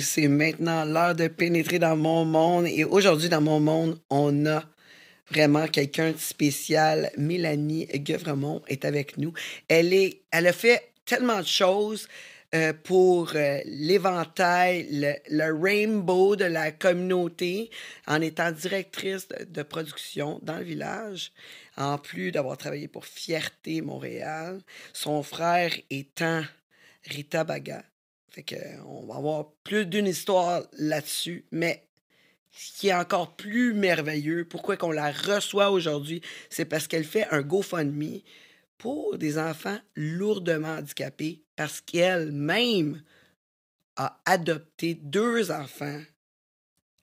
c'est maintenant l'heure de pénétrer dans mon monde. Et aujourd'hui, dans mon monde, on a vraiment quelqu'un de spécial. Mélanie Guevremont est avec nous. Elle, est, elle a fait tellement de choses. Euh, pour euh, l'éventail, le, rainbow de la communauté en étant directrice de, de production dans le village, en plus d'avoir travaillé pour Fierté Montréal, son frère étant Rita Baga. Fait que, on va avoir plus d'une histoire là-dessus, mais ce qui est encore plus merveilleux, pourquoi qu'on la reçoit aujourd'hui, c'est parce qu'elle fait un GoFundMe pour des enfants lourdement handicapés parce qu'elle-même a adopté deux enfants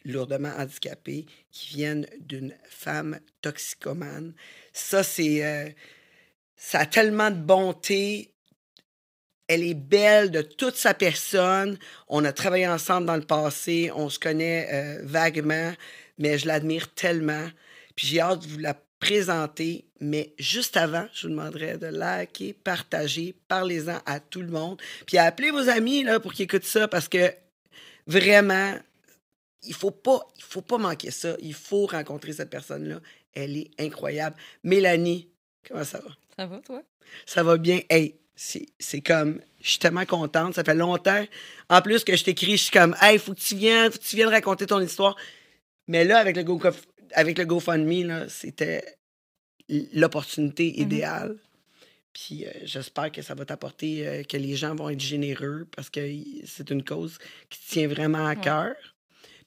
lourdement handicapés qui viennent d'une femme toxicomane. Ça, c'est. Euh, ça a tellement de bonté. Elle est belle de toute sa personne. On a travaillé ensemble dans le passé. On se connaît euh, vaguement, mais je l'admire tellement. Puis j'ai hâte de vous la présenter, mais juste avant, je vous demanderai de liker, partager, parlez-en à tout le monde, puis appelez vos amis là, pour qu'ils écoutent ça parce que vraiment, il faut pas, il faut pas manquer ça. Il faut rencontrer cette personne-là. Elle est incroyable. Mélanie, comment ça va? Ça va, toi? Ça va bien. Hey, c'est comme, je suis tellement contente. Ça fait longtemps. En plus que je t'écris, je suis comme, hey, faut que tu viennes, faut que tu viennes raconter ton histoire. Mais là, avec le Go avec le GoFundMe, c'était l'opportunité mm-hmm. idéale. Puis euh, j'espère que ça va t'apporter euh, que les gens vont être généreux parce que c'est une cause qui te tient vraiment à cœur.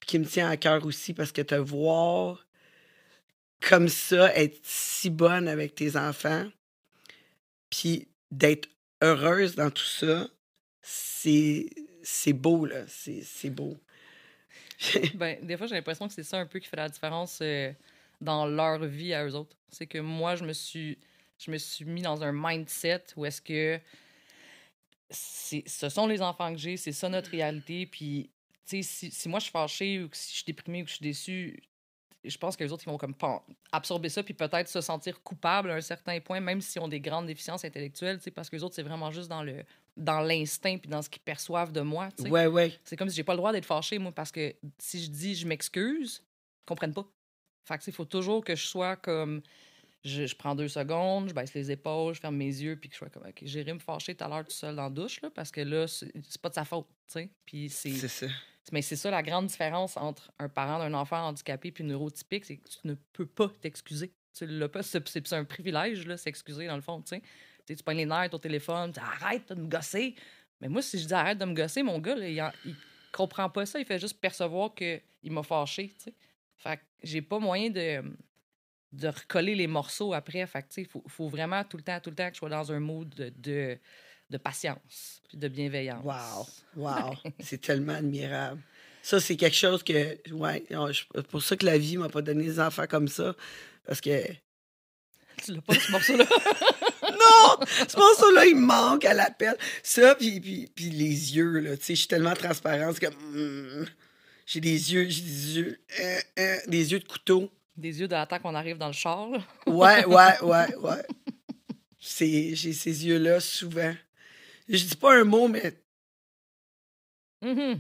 Puis qui me tient à cœur aussi parce que te voir comme ça, être si bonne avec tes enfants, puis d'être heureuse dans tout ça, c'est beau, là. C'est beau. ben, des fois, j'ai l'impression que c'est ça un peu qui fait la différence euh, dans leur vie à eux autres. C'est que moi, je me suis je me suis mis dans un mindset où est-ce que ce sont les enfants que j'ai, c'est ça notre réalité. Puis, tu sais, si, moi je suis fâchée ou si je suis déprimée ou que je suis déçue, je pense que les autres, ils vont comme absorber ça puis peut-être se sentir coupables à un certain point, même s'ils ont des grandes déficiences intellectuelles, parce que les autres, c'est vraiment juste dans le dans l'instinct puis dans ce qu'ils perçoivent de moi. Ouais, ouais. C'est comme si j'ai pas le droit d'être fâchée, moi, parce que si je dis je m'excuse, ils comprennent pas. Fait que, il faut toujours que je sois comme. Je, prends deux secondes, je baisse les épaules, je ferme mes yeux, puis que je sois comme, OK, j'irai me fâcher tout à l'heure tout seul dans la douche, là, parce que là, c'est pas de sa faute, tu sais. Puis c'est. C'est ça. Mais c'est ça la grande différence entre un parent d'un enfant handicapé puis neurotypique, c'est que tu ne peux pas t'excuser. Tu l'as pas, c'est un privilège, là, s'excuser, dans le fond, tu sais. Tu pognes les nerfs, ton téléphone, tu arrête de me gosser. Mais moi, si je dis arrête de me gosser, mon gars, il, il, comprend pas ça, il fait juste percevoir qu'il m'a fâché, tu sais. Fait que j'ai pas moyen de, de recoller les morceaux après. Fait que, il faut, faut, vraiment tout le temps, tout le temps que je sois dans un mood de, de, de patience puis de bienveillance. Wow! Wow! c'est tellement admirable. Ça, c'est quelque chose que. Ouais, c'est pour ça que la vie m'a pas donné des enfants comme ça. Parce que. Tu l'as pas, ce morceau-là? non! Ce morceau-là, il manque à l'appel. Ça, puis, puis, puis les yeux, là. Tu sais, je suis tellement transparente. comme. Hmm, j'ai des yeux, j'ai des yeux. Euh, euh, des yeux de couteau. Des yeux de l'attente qu'on arrive dans le char, Ouais, ouais, ouais, ouais. J'ai ces yeux-là souvent. Je dis pas un mot, mais. Mm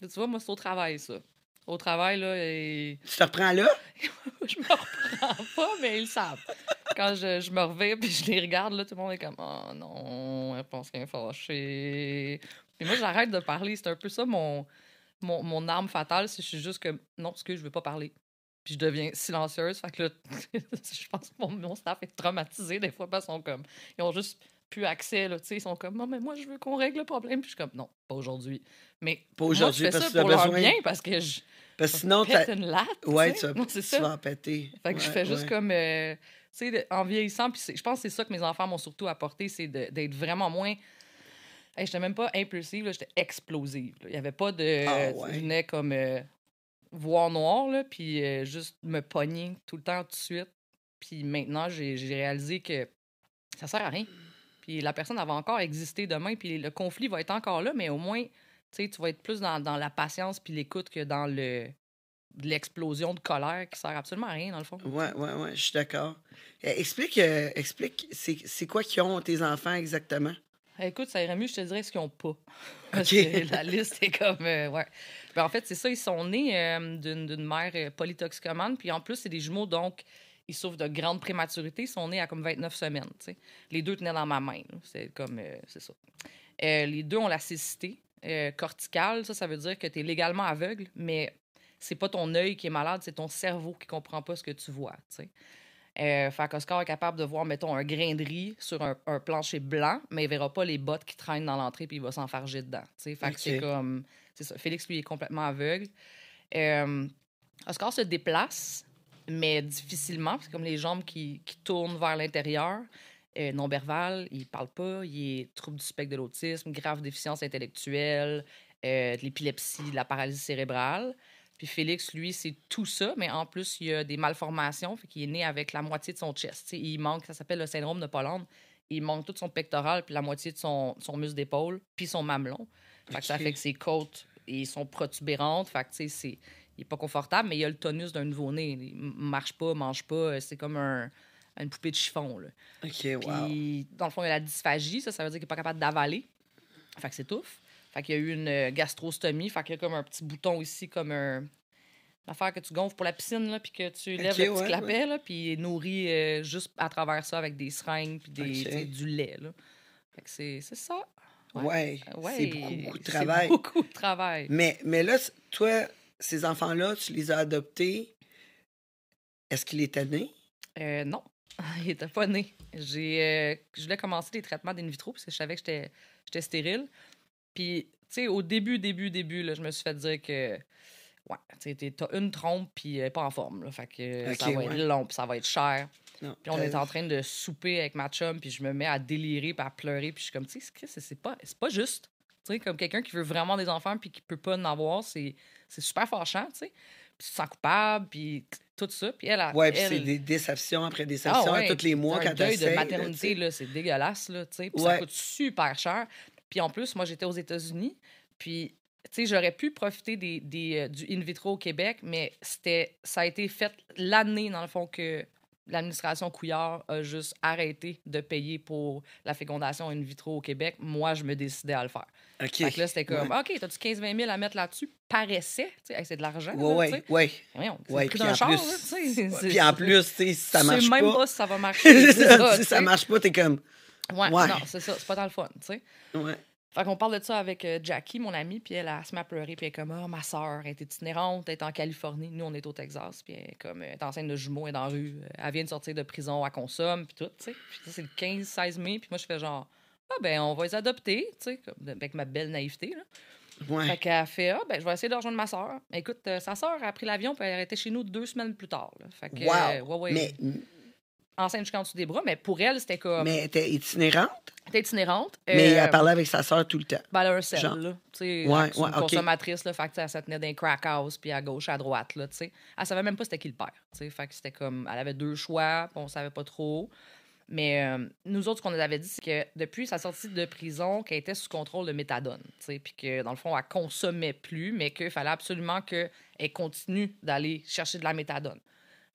Tu vois, moi, c'est au travail, ça. Au travail, là. Et... Tu te reprends là? je me reprends pas, mais ils savent. Quand je, je me reviens puis je les regarde, là, tout le monde est comme Oh non, elle pense qu'elle est fâchée. Et moi, j'arrête de parler. C'est un peu ça mon, mon, mon arme fatale. Si je suis juste comme non, parce que je veux pas parler. Puis je deviens silencieuse. Fait que là, je pense que mon, mon staff est traumatisé des fois parce qu'ils sont comme. Ils ont juste plus accès. Là, ils sont comme, non, mais moi, je veux qu'on règle le problème. Puis je suis comme, non, pas aujourd'hui. Mais pas aujourd'hui parce que pour leur bien parce que je. Parce que sinon, tu une latte. Ouais, tu, vas, en péter. Fait que je fais juste comme. Euh, tu sais, en vieillissant, puis je pense que c'est ça que mes enfants m'ont surtout apporté, c'est d'être vraiment moins. Je j'étais même pas impulsive, j'étais explosive. Il n'y avait pas de. Ah, je venais comme euh, voir noir, là, puis euh, juste me pogner tout le temps, tout de suite. Puis maintenant, j'ai réalisé que ça sert à rien. Puis la personne va encore exister demain, puis le conflit va être encore là, mais au moins, tu vas être plus dans, la patience puis l'écoute que dans le l'explosion de colère qui sert absolument à rien, dans le fond. Oui, oui, oui, je suis d'accord. Eh, explique, euh, explique c'est quoi qui ont tes enfants exactement? Écoute, ça irait mieux, je te dirais ce qu'ils n'ont pas. La liste est comme. Euh, ouais. Ben, en fait, c'est ça, ils sont nés euh, d'une mère euh, polytoxicomane, puis en plus, c'est des jumeaux, donc ils souffrent de grande prématurité. Ils sont nés à comme 29 semaines. Les deux tenaient dans ma main. C'est comme. c'est ça. les deux ont la cécité corticale. Ça, ça veut dire que tu es légalement aveugle, mais c'est pas ton œil qui est malade, c'est ton cerveau qui comprend pas ce que tu vois. Euh, fait qu'Oscar est capable de voir, mettons, un grain de riz sur un, plancher blanc, mais il verra pas les bottes qui traînent dans l'entrée puis il va s'enfarger dedans. Fait que c'est comme. C'est ça. Félix, lui, est complètement aveugle. Euh, Oscar se déplace, mais difficilement. C'est comme les jambes qui, qui tournent vers l'intérieur. Euh, non-verbal, il parle pas, il est trouble du spectre de l'autisme, grave déficience intellectuelle, euh, de l'épilepsie, de la paralysie cérébrale. Puis Félix, lui, c'est tout ça, mais en plus, il y a des malformations, fait qu'il est né avec la moitié de son chest. il manque, ça s'appelle le syndrome de Pollard. Il manque tout son pectoral, puis la moitié de son, son muscle d'épaule, puis son mamelon. Fait que ça fait que ses côtes ils sont protubérantes. Fait que, c'est, il est pas confortable, mais il a le tonus d'un nouveau-né. Il marche pas, mange pas. C'est comme un, une poupée de chiffon. Là. OK, wow. Puis, dans le fond, il a la dysphagie. Ça, ça veut dire qu'il n'est pas capable d'avaler. Fait que c'est tough. Fait qu'il y a eu une euh, gastrostomie. Fait qu'il y a comme un petit bouton ici, comme un. Une affaire que tu gonfles pour la piscine, là, puis que tu lèves le petit clapet, là, puis il nourrit euh, juste à travers ça avec des seringues puis des, du lait. Là. Fait que c'est, c'est ça. Ouais. ouais. C'est beaucoup, beaucoup de travail. beaucoup de travail. Mais, mais là, toi, ces enfants-là, tu les as adoptés. Est-ce qu'il était né? Euh, non, il n'était pas né. J'ai, je voulais commencer les traitements d'in vitro parce que je savais que j'étais, j'étais stérile. Puis, tu sais, au début, début, début, là, je me suis fait dire que, ouais, tu t'as une trompe, puis elle n'est pas en forme. Là, fait que ça va être long, puis ça va être cher. puis on est en train de souper avec ma chum, puis je me mets à délirer, puis à pleurer, puis je suis comme, tu sais, c'est pas, pas juste. Tu sais, comme quelqu'un qui veut vraiment des enfants, puis qui peut pas en avoir, c'est super fâchant, tu sais. Puis tu sens coupable, puis tout ça. Puis elle, ouais, puis c'est des déceptions après déceptions ah, tous les mois quand tu deuil de maternité, là, c'est dégueulasse, là, tu sais. Puis ça coûte super cher. Puis en plus, moi, j'étais aux États-Unis. Puis, tu sais, j'aurais pu profiter des, des, euh, du in vitro au Québec, mais c'était, ça a été fait l'année, dans le fond, que l'administration Couillard a juste arrêté de payer pour la fécondation in vitro au Québec. Moi, je me décidais à le faire. OK. Fait que là, c'était comme, OK, t'as-tu 15-20 000 à mettre là-dessus? Paraissait, tu sais, c'est de l'argent. Oui, oui, oui. Ouais, puis en, char, plus, puis en plus, tu sais, si ça marche pas... même pas si ça va marcher. si ça marche pas, t'es comme... Ouais, non, c'est ça. C'est pas dans le fun, tu sais. Ouais. Fait qu'on parle de ça avec euh, Jackie, mon amie, puis elle, a se met à pleurer, puis elle est comme, ah, ma soeur, elle est itinérante, elle est en Californie, nous, on est au Texas, puis elle est comme, elle est enceinte de jumeaux, elle est dans la rue, euh, elle vient de sortir de prison, elle consomme, puis tout, tu sais. Puis ça, c'est le 15-16 mai, puis moi, je fais genre, ah, ben, on va les adopter, tu sais, avec ma belle naïveté, là. Ouais. Fait qu'elle fait, ah, ben, je vais essayer de rejoindre ma soeur. Écoute, euh, sa soeur a pris l'avion, puis elle était chez nous deux semaines plus tard, là. Fait que, wow. ouais, Mais enceinte jusqu'en dessous des bras, mais pour elle, c'était comme. Mais elle était itinérante? Elle était itinérante. Mais elle euh, parlait avec sa soeur tout le temps. Ben, elle a un sel, là. Sais, ouais, une consommatrice, là. Fait que, elle se tenait d'un crack house, puis à gauche, à droite, là, tu sais. Elle savait même pas c'était qui le père, tu sais. Fait que c'était comme. Elle avait deux choix, puis on savait pas trop. Mais euh, nous autres, ce qu'on nous avait dit, c'est que depuis sa sortie de prison, qu'elle était sous contrôle de méthadone. Puis que, dans le fond, elle consommait plus, mais qu'il fallait absolument qu'elle continue d'aller chercher de la méthadone.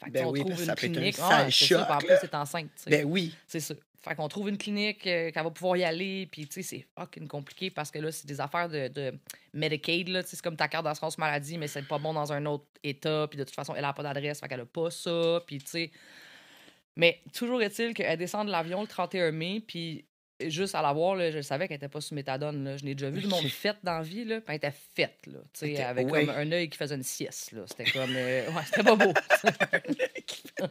Fait ben oui, trouve une clinique. Ah, c'est en plus, c'est enceinte. Ben oui. C'est ça. Fait qu'on trouve une clinique euh, qu'elle va pouvoir y aller. Puis, tu sais, c'est fucking compliqué parce que là, c'est des affaires de, de Medicaid. Là, c'est comme ta carte d'assurance maladie, mais c'est pas bon dans un autre état. Puis, de toute façon, elle n'a pas d'adresse. Fait qu'elle a pas ça. Puis, tu sais. Mais toujours est-il qu'elle descend de l'avion le 31 mai. Puis, juste à la voir, là, je savais qu'elle était pas sous méthadone. Là. Je n'ai déjà vu du monde fait dans la vie. Là, puis elle était faite, là, avec comme un œil qui faisait une sieste. C'était comme. Euh, ouais, c'était pas beau.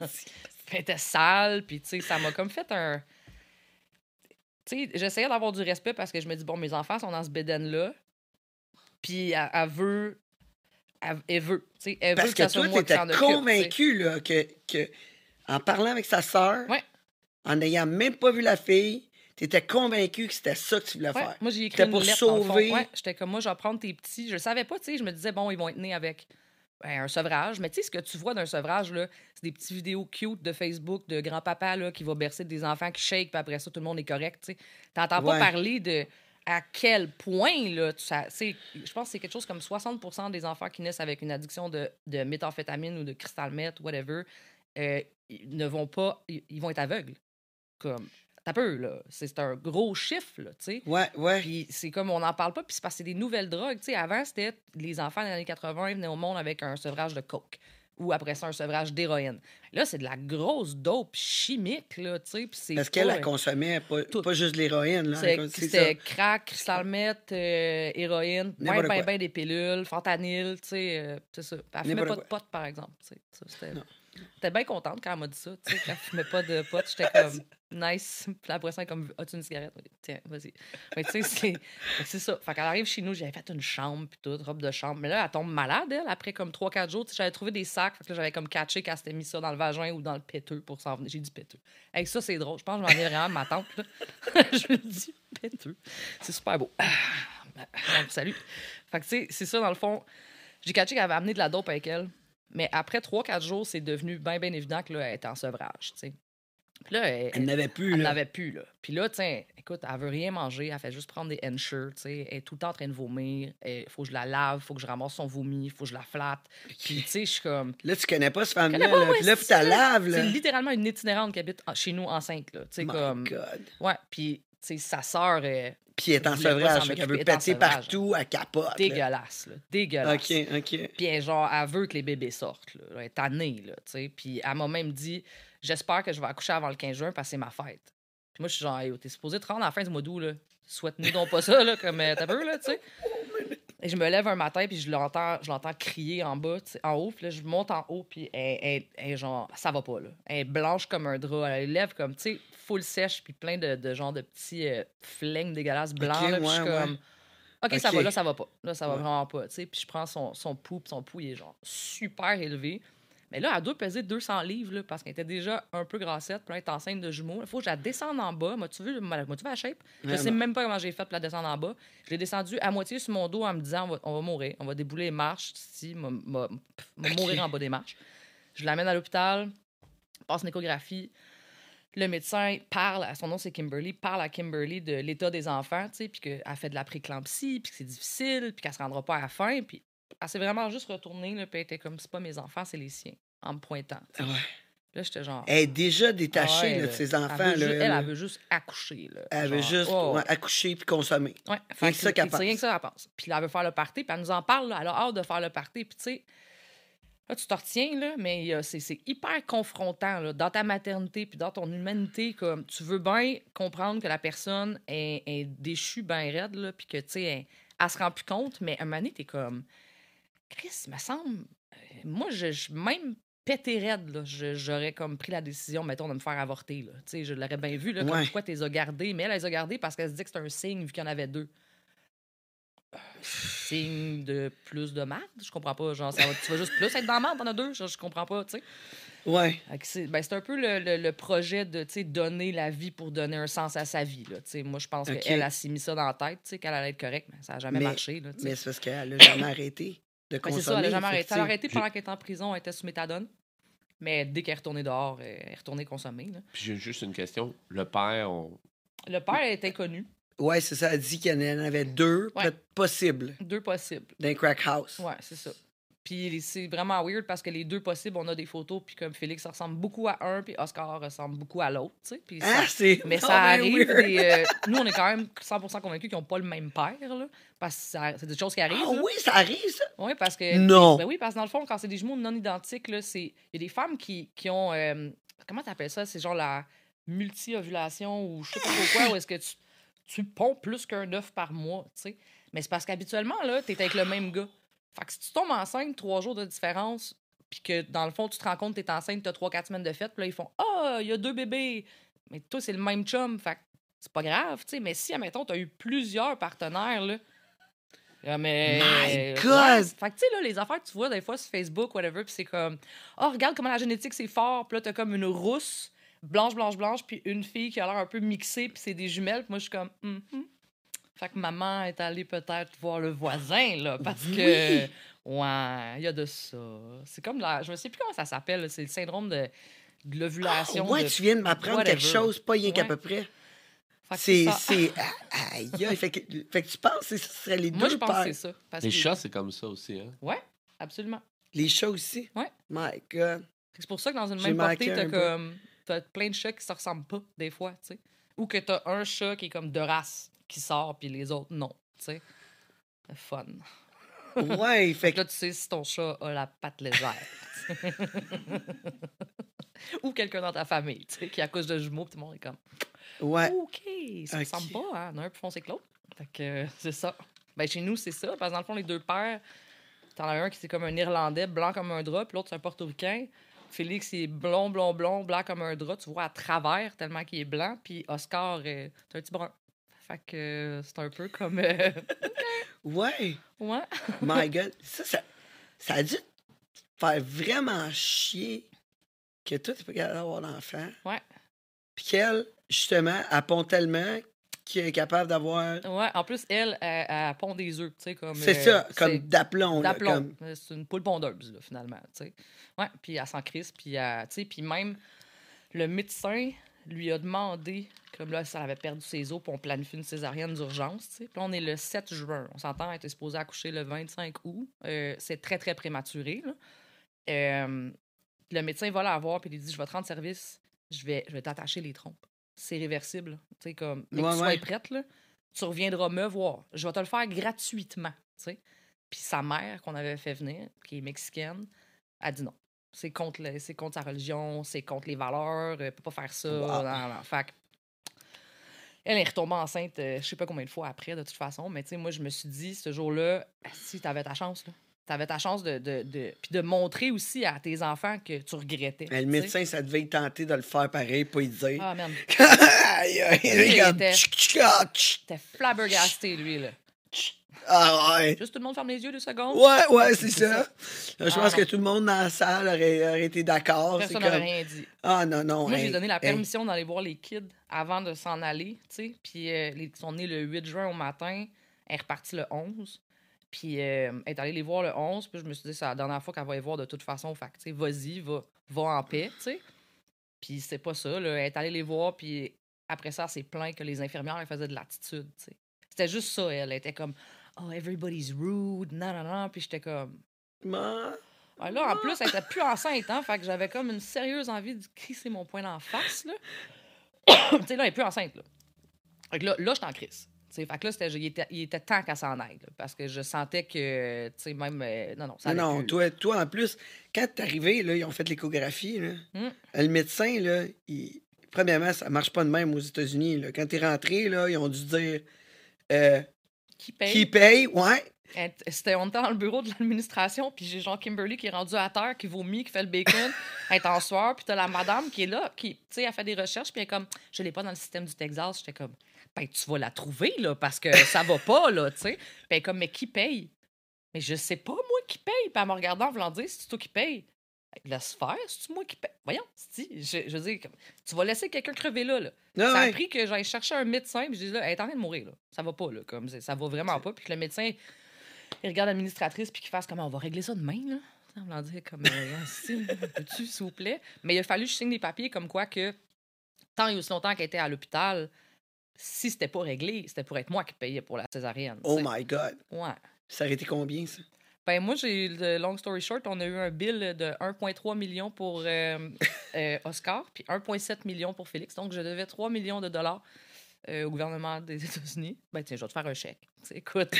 elle était sale, puis ça m'a comme fait un. J'essayais d'avoir du respect parce que je me dis, bon, mes enfants sont dans ce béden-là, puis elle, veut. Elle, veut. Elle parce veut que, toi, tu étais convaincu là, que, que, en parlant avec sa sœur, en n'ayant même pas vu la fille, tu étais convaincu que c'était ça que tu voulais faire. Moi, j'ai écrit une pour lettre, sauver. J'étais comme moi, je vais prendre tes petits. Je le savais pas, tu sais. Je me disais, bon, ils vont être nés avec ben, un sevrage. Mais tu sais, ce que tu vois d'un sevrage, là, c'est des petites vidéos cute de Facebook de grand-papa là, qui va bercer des enfants qui shake, puis après ça, tout le monde est correct. Tu n'entends pas parler de à quel point, là, ça, je pense que c'est quelque chose comme 60% des enfants qui naissent avec une addiction de, de méthamphétamine ou de cristal meth, whatever, euh, ils ne vont pas, ils, vont être aveugles. Comme, t'as peu, là. C'est un gros chiffre, là, tu sais. Ouais, ouais. Puis c'est comme, on n'en parle pas, puis c'est parce que c'est des nouvelles drogues. Tu sais, avant, c'était les enfants des années 80 venaient au monde avec un sevrage de coke ou après ça, un sevrage d'héroïne. Là, c'est de la grosse dope chimique, là, tu sais. Parce qu'elle, la consommait pas, pas juste de l'héroïne, là. C'était crack, cristal meth, euh, héroïne, ben, ben, ben des pilules, fentanyl, tu sais, euh, c'est ça. Elle fumait pas de potes, par exemple, tu sais. Bien contente quand elle m'a dit ça, tu sais, qu'elle fumait pas de potes. J'étais comme, nice. Puis après ça, comme, as-tu une cigarette? Tiens, vas-y. Mais tu sais, c'est ça. Fait qu'elle arrive chez nous, j'avais fait une chambre, puis toute, robe de chambre. Mais là, elle tombe malade, elle, après comme 3-4 jours. J'avais trouvé des sacs, fait que j'avais comme catché qu'elle s'était mis ça dans le vagin ou dans le péteux pour s'en venir. J'ai dit péteux. Avec ça, c'est drôle. Je pense que je m'en ai vraiment ma tante, là. je me dis péteux. C'est super beau. salut. Fait que tu sais, c'est ça, dans le fond. J'ai catché qu'elle avait amené de la dope avec elle. Mais après 3-4 jours, c'est devenu bien, bien évident qu'elle était en sevrage. Puis là, elle, n'avait plus. Elle n'avait plus. Là. Puis là, tiens, écoute, elle veut rien manger. Elle fait juste prendre des Ensure. Elle est tout le temps en train de vomir. Il faut que je la lave. il faut que je ramasse son vomi. il faut que je la flatte. Puis, tu sais, je suis comme. Là, tu connais pas ce femme-là. Là, puis là, tu la laves. C'est littéralement une itinérante qui habite chez nous enceinte. Là. My comme... God. Ouais, puis, tu sais, sa sœur. est puis elle est en sevrage, elle veut péter partout, elle capote. Dégueulasse, là. Dégueulasse. OK, OK. Puis genre, elle veut que les bébés sortent, là. Elle est tannée, là, tu sais. Puis elle m'a même dit, j'espère que je vais accoucher avant le 15 juin parce que c'est ma fête. Puis moi, je suis genre, hey, t'es supposé te rendre à la fin du mois d'août, là. Souhaite-nous donc pas ça, là, comme euh, t'as peur, là, tu sais. Et je me lève un matin, puis je l'entends, je l'entends crier en bas, en haut. Puis là, je monte en haut, puis elle, elle, genre, ça va pas, là. Elle est blanche comme un drap. Elle lève comme, tu sais, full sèche, puis plein de, de genre de petits euh, flingues dégueulasses blancs. là, puis je suis comme, OK, ça va, là, ça va pas. Là, ça va vraiment pas, tu sais. Puis je prends son, son pouls, puis son pouls, il est genre super élevé. Mais là, elle doit peser 200 livres là, parce qu'elle était déjà un peu grassette, puis elle est enceinte de jumeaux. Il faut que je la descende en bas. M'as-tu vu, vu la shape? Je sais même pas comment j'ai fait pour la descendre en bas. Je l'ai descendue à moitié sur mon dos en me disant on va, mourir, on va débouler les marches ici, on va mourir en bas des marches. Je l'amène à l'hôpital, passe une échographie. Le médecin parle, son nom c'est Kimberly, parle à Kimberly de l'état des enfants, tu sais, puis qu'elle fait de la préclampsie, puis que c'est difficile, puis qu'elle se rendra pas à la fin. Puis elle s'est vraiment juste retournée, là, puis elle était comme, c'est pas mes enfants, c'est les siens, en me pointant. Ouais. Là, j'étais genre. Elle est déjà détachée de ses enfants. Elle veut, là, elle, elle, veut juste accoucher. Là, elle veut juste oh, accoucher puis consommer. Ouais, c'est ça qu'elle pense. C'est rien que ça qu'elle pense. Puis elle veut faire le party, puis elle nous en parle. Là, elle a hâte de faire le party. Puis tu sais, là, tu te retiens, là, mais c'est hyper confrontant là, dans ta maternité puis dans ton humanité. Comme, tu veux bien comprendre que la personne est, est déchue, bien raide, puis que, tu sais, elle, elle, se rend plus compte, mais à un moment donné, t'es comme Chris, me semble. Euh, moi, je, même pété raide, j'aurais comme pris la décision, mettons, de me faire avorter. Là. sais, je l'aurais bien vu, là, comme pourquoi tu les as gardés. Mais elle les a gardés parce qu'elle se dit que c'est un signe, vu qu'il y en avait deux. signe de plus de merde? Je comprends pas. Genre, ça tu vas juste plus être dans la merde, t'en as deux? Je, je comprends pas, tu sais. Ouais. C'est ben, un peu le, le, le projet de donner la vie pour donner un sens à sa vie. Là, moi, je pense qu'elle a s'est mis ça dans la tête, qu'elle allait être correcte, mais ça n'a jamais marché. Là, mais c'est parce qu'elle n'a jamais arrêté. Ben, c'est ça, elle n'a jamais arrêté. Elle a arrêté pendant qu'elle était en prison, elle était sous méthadone. Mais dès qu'elle est retournée dehors, elle est retournée consommer. Là. Puis j'ai juste une question. Le père, on... Le père était connu. Ouais, c'est ça. Elle dit qu'il y en avait deux possibles. Deux possibles. D'un crack house. Ouais, c'est ça. Puis c'est vraiment weird parce que les deux possibles, on a des photos, puis comme Félix ressemble beaucoup à un, puis Oscar ressemble beaucoup à l'autre, tu sais. Ah, Mais ça arrive. Euh, nous, on est quand même 100% convaincus qu'ils n'ont pas le même père, là. Parce que c'est des choses qui arrivent. Ah oui, ça arrive, ça? Oui, parce que. Non. Ben oui, parce que dans le fond, quand c'est des jumeaux non identiques, là, c'est. Il y a des femmes qui, qui ont. Euh, comment t'appelles ça? C'est genre la multi-ovulation ou je sais pas pourquoi, où est-ce que tu, tu ponds plus qu'un œuf par mois, tu sais. Mais c'est parce qu'habituellement, là, t'es avec le même gars. Fait que si tu tombes enceinte, trois jours de différence, puis que dans le fond, tu te rends compte que tu es enceinte, tu as trois, quatre semaines de fête, puis là, ils font Ah, il y a deux bébés. Mais toi, c'est le même chum. Fait que c'est pas grave, tu sais. Mais si, admettons, tu as eu plusieurs partenaires, là. mais. My God! Fait que, tu sais, là, les affaires que tu vois des fois sur Facebook, whatever, puis c'est comme Oh, regarde comment la génétique, c'est fort. Puis là, t'as comme une rousse, blanche, blanche, blanche, puis une fille qui a l'air un peu mixée, puis c'est des jumelles. Puis moi, je suis comme mm fait que maman est allée peut-être voir le voisin, là, parce que. Ouais, il y a de ça. C'est comme la. Je ne sais plus comment ça s'appelle. C'est le syndrome de, l'ovulation. ouais, tu viens de m'apprendre quelque chose, pas rien qu'à peu près. C'est. c'est... Aïe, fait, que, fait que tu penses que ce serait les deux Moi, je pense que c'est ça. les chats, c'est comme ça aussi. Hein? Ouais, absolument. Les chats aussi? Ouais. My God. C'est pour ça que dans une même portée, t'as comme. T'as plein de chats qui se ressemblent pas, des fois, tu sais. Ou que t'as un chat qui est comme de race qui sort, puis les autres, non. Tu sais. Fun. Ouais, fait que là, tu sais si ton chat a la patte légère. Ou quelqu'un dans ta famille, tu sais, qui accouche de jumeaux, puis tout le monde est comme. Ouais. OK, ça ne ressemble pas, hein? Un plus foncé que l'autre. Fait que euh, c'est ça. Ben, chez nous, c'est ça. Parce que dans le fond, les deux pères, t'en as un qui c'est comme un Irlandais, blanc comme un drap, puis l'autre, c'est un Portoricain. Félix, il est blond, blond, blond, blanc comme un drap. Tu vois à travers tellement qu'il est blanc. Puis Oscar, euh, c'est un petit brun. Fait que euh, c'est un peu comme. Euh, ouais. Ouais. My God. Ça, ça, ça a dû faire vraiment chier que toi, t'es pas capable d'avoir d'enfant. Ouais. Puis qu'elle, justement, elle pond tellement qu'elle est capable d'avoir. Ouais, en plus, elle, elle, pond des œufs, tu sais, comme. C'est ça, comme d'aplomb. D'aplomb. C'est une poule pondeuse, là, finalement, tu sais. Ouais, puis elle s'en crisse, puis tu sais, puis même le médecin lui a demandé, comme là, ça avait perdu ses os, puis on planifie une césarienne d'urgence. Puis on est le 7 juin. On s'entend, était supposée accoucher le 25 août. Euh, c'est très, très prématuré, là. Euh, le médecin va la voir, puis il dit Je vais te rendre service, je vais, je vais t'attacher les trompes. C'est réversible. Tu comme, mais que tu sois prête, là, tu reviendras me voir. Je vais te le faire gratuitement. Puis sa mère, qu'on avait fait venir, qui est mexicaine, a dit non. C'est contre, c'est contre sa religion, c'est contre les valeurs, elle peut pas faire ça. Wow. Fait elle est retombée enceinte, euh, je sais pas combien de fois après, de toute façon, mais tu sais, moi, je me suis dit, ce jour-là, si tu avais ta chance, là, tu avais ta chance de, de, de, puis de montrer aussi à tes enfants que tu regrettais. le médecin, ça devait tenter de le faire pareil, pas y dire. Ah, merde. il était flabbergasté, lui, là. Ah ouais. Juste tout le monde ferme les yeux deux secondes. Ouais, ouais, c'est ça. Je pense ah, que tout le monde dans la salle aurait, aurait été d'accord. Personne n'aurait rien dit. Ah non, non. Moi, j'ai donné la permission d'aller voir les kids avant de s'en aller, tu sais. Puis euh, ils sont nés le 8 juin au matin. Elle est repartie le 11. Puis euh, elle est allée les voir le 11. Puis je me suis dit, c'est la dernière fois qu'elle va les voir de toute façon. Fait tu sais, vas-y, va, va en paix, tu sais. Puis c'est pas ça, là. Elle est allée les voir, puis après ça, c'est plein que les infirmières elles faisaient de l'attitude, tu sais. C'était juste ça, elle. Elle était comme, oh, everybody's rude, non, non, non. Puis j'étais comme. Ma... là, en plus, elle était plus enceinte, hein. Fait que j'avais comme une sérieuse envie de crisser mon poing d'en face, là. tu sais, là, elle est plus enceinte, là. Fait que là, là, j'étais en crise. T'sais, fait que là, il, était, il était temps qu'elle s'en aille. parce que je sentais que, tu sais, même. Euh, non, non, ça Non, non toi, toi, en plus, quand t'es arrivé, là, ils ont fait l'échographie. Là. Hmm. Le médecin, là, il... premièrement, ça marche pas de même aux États-Unis. Là. Quand t'es rentré, là, ils ont dû dire. Euh, qui paye? Qui paye, ouais. C'était, on était dans le bureau de l'administration, puis j'ai Jean Kimberly qui est rendu à terre, qui vomit, qui fait le bacon, elle est en soir, puis t'as la madame qui est là, qui, tu sais, a fait des recherches, puis elle est comme, je l'ai pas dans le système du Texas. J'étais comme, ben, tu vas la trouver, là, parce que ça va pas, là, tu sais. Puis elle est comme, mais qui paye? Mais je sais pas, moi, qui paye. Puis elle me regardant en voulant dire, c'est toi qui paye. Laisse faire, c'est moi qui paye. Voyons, je, je veux dire, tu vas laisser quelqu'un crever là. là. ça a pris que j'aille chercher un médecin, puis je dis là, elle est en train de mourir, là. Ça va pas, là. Comme, ça va vraiment pas. Puis que le médecin, il regarde l'administratrice, puis qu'il fasse comment on va régler ça demain, là. On va dire comme, euh, peux-tu, s'il vous plaît? Mais il a fallu que je signe des papiers comme quoi que, tant et aussi longtemps qu'elle était à l'hôpital, si c'était pas réglé, c'était pour être moi qui payais pour la césarienne. Oh my God! Ouais. Ça aurait été combien, ça? Ben, moi, j'ai long story short, on a eu un bill de 1,3 million pour euh, euh, Oscar, puis 1,7 million pour Félix. Donc, je devais 3 millions de dollars euh, au gouvernement des États-Unis. Ben, tiens, je vais te faire un chèque. écoute,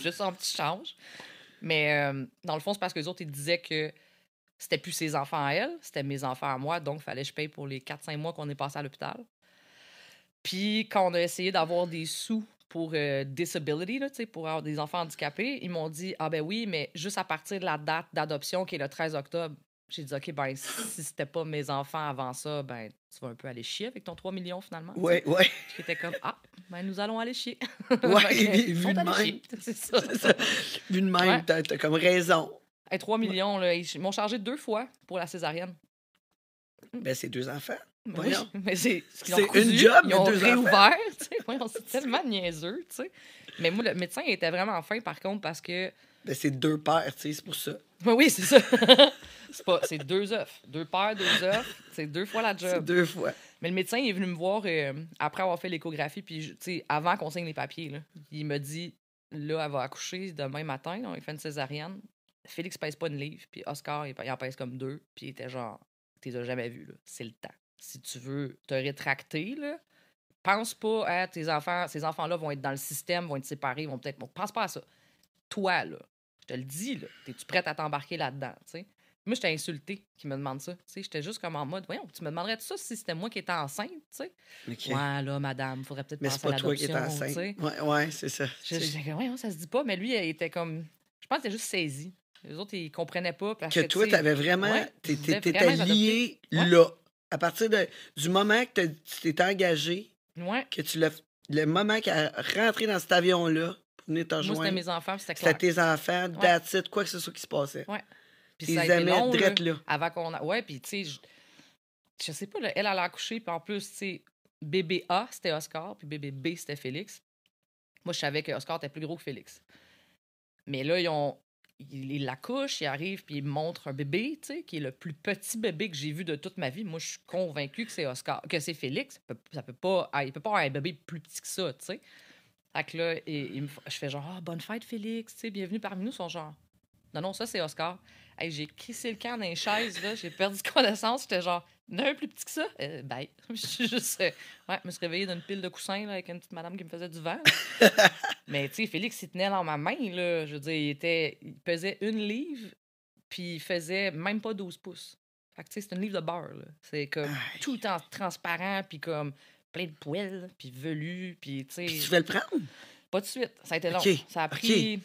juste un petit change. Mais dans le fond, c'est parce que les autres, ils disaient que c'était plus ses enfants à elle, c'était mes enfants à moi, donc il fallait que je paye pour les 4-5 mois qu'on est passé à l'hôpital. Puis quand on a essayé d'avoir des sous pour euh, disability, là, pour avoir des enfants handicapés, ils m'ont dit Ah ben oui, mais juste à partir de la date d'adoption qui est le 13 octobre. J'ai dit OK, ben si c'était pas mes enfants avant ça, ben tu vas un peu aller chier avec ton 3 millions finalement. Oui, oui. J'étais comme Ah, ben nous allons aller chier. Oui, vu de même. C'est ça. Vu de même, t'as as comme raison. 3 millions, là, ils m'ont chargé deux fois pour la césarienne. Ben, c'est deux enfants. Oui, mais c'est une job, ils ont réouvert. c'est tellement niaiseux. sais. Mais moi, le médecin était vraiment fin, par contre, parce que. Ben, c'est deux paires, c'est pour ça. oui, c'est ça. c'est deux œufs. Deux paires, deux œufs. C'est deux fois la job. C'est deux fois. Mais le médecin est venu me voir euh, après avoir fait l'échographie, puis avant qu'on signe les papiers. Là, il m'a dit là, elle va accoucher demain matin. il fait une césarienne. Félix pèse pas une livre, puis Oscar, il, en pèse comme deux, puis il était genre, tu les as jamais vus, c'est le temps si tu veux te rétracter, là, pense pas à tes enfants, ces enfants-là vont être dans le système, vont être séparés, vont peut-être. pense pas à ça. Toi, là, je te le dis, là, es-tu prête à t'embarquer là-dedans, tu sais? Moi, j'étais insultée qui me demande ça. J'étais juste comme en mode, voyons, tu me demanderais ça si c'était moi qui étais enceinte, tu sais? Ouais, là, madame, faudrait peut-être penser à l'adoption. Mais c'est pas toi qui étais enceinte. Ouais, ouais, c'est ça. J'étais comme, ça se dit pas, mais lui, il était comme, je pense qu'il était juste saisi. Les autres, ils comprenaient pas. Parce que, que toi, t'avais vraiment, ouais, t'étais lié là. À partir de, du moment que tu t'es engagé, ouais. que tu l'as, le moment qu'il a rentré dans cet avion-là, pour venir te rejoindre. Moi, c'était mes enfants, c'était clair. C'était tes enfants, that's it, quoi que ce soit qui se passait. Ouais. Puis ça a été long, là, là. Avant qu'on a... Ouais, puis tu sais, je... je sais pas, là, elle, elle a accouché, puis en plus, tu sais, bébé A, c'était Oscar, puis bébé B, c'était Félix. Moi, je savais que Oscar était plus gros que Félix. Mais là, ils ont... Il l'accouche, il arrive, puis il montre un bébé, tu sais, qui est le plus petit bébé que j'ai vu de toute ma vie. Moi, je suis convaincue que c'est Oscar, que c'est Félix. Ça peut, pas... Il peut pas avoir un bébé plus petit que ça, tu sais. Fait que là, je fais genre, ah, bonne fête, Félix, tu sais, bienvenue parmi nous. Son genre, non, non, ça, c'est Oscar j'ai crissé le camp dans les chaises, là. J'ai perdu connaissance. J'étais genre, un plus petit que ça? Euh, ben, je suis juste. Euh, ouais, je me suis réveillée d'une pile de coussins, là, avec une petite madame qui me faisait du vent. Mais, tu sais, Félix, il tenait dans ma main, là. Je veux dire, il, était, il pesait une livre, puis il faisait même pas 12 pouces. Fait que, tu sais, c'est une livre de beurre. C'est comme tout temps transparent, puis comme plein de poils, puis velu, puis, tu sais. tu veux le prendre? Pas de suite. Ça a été long. Ça a pris.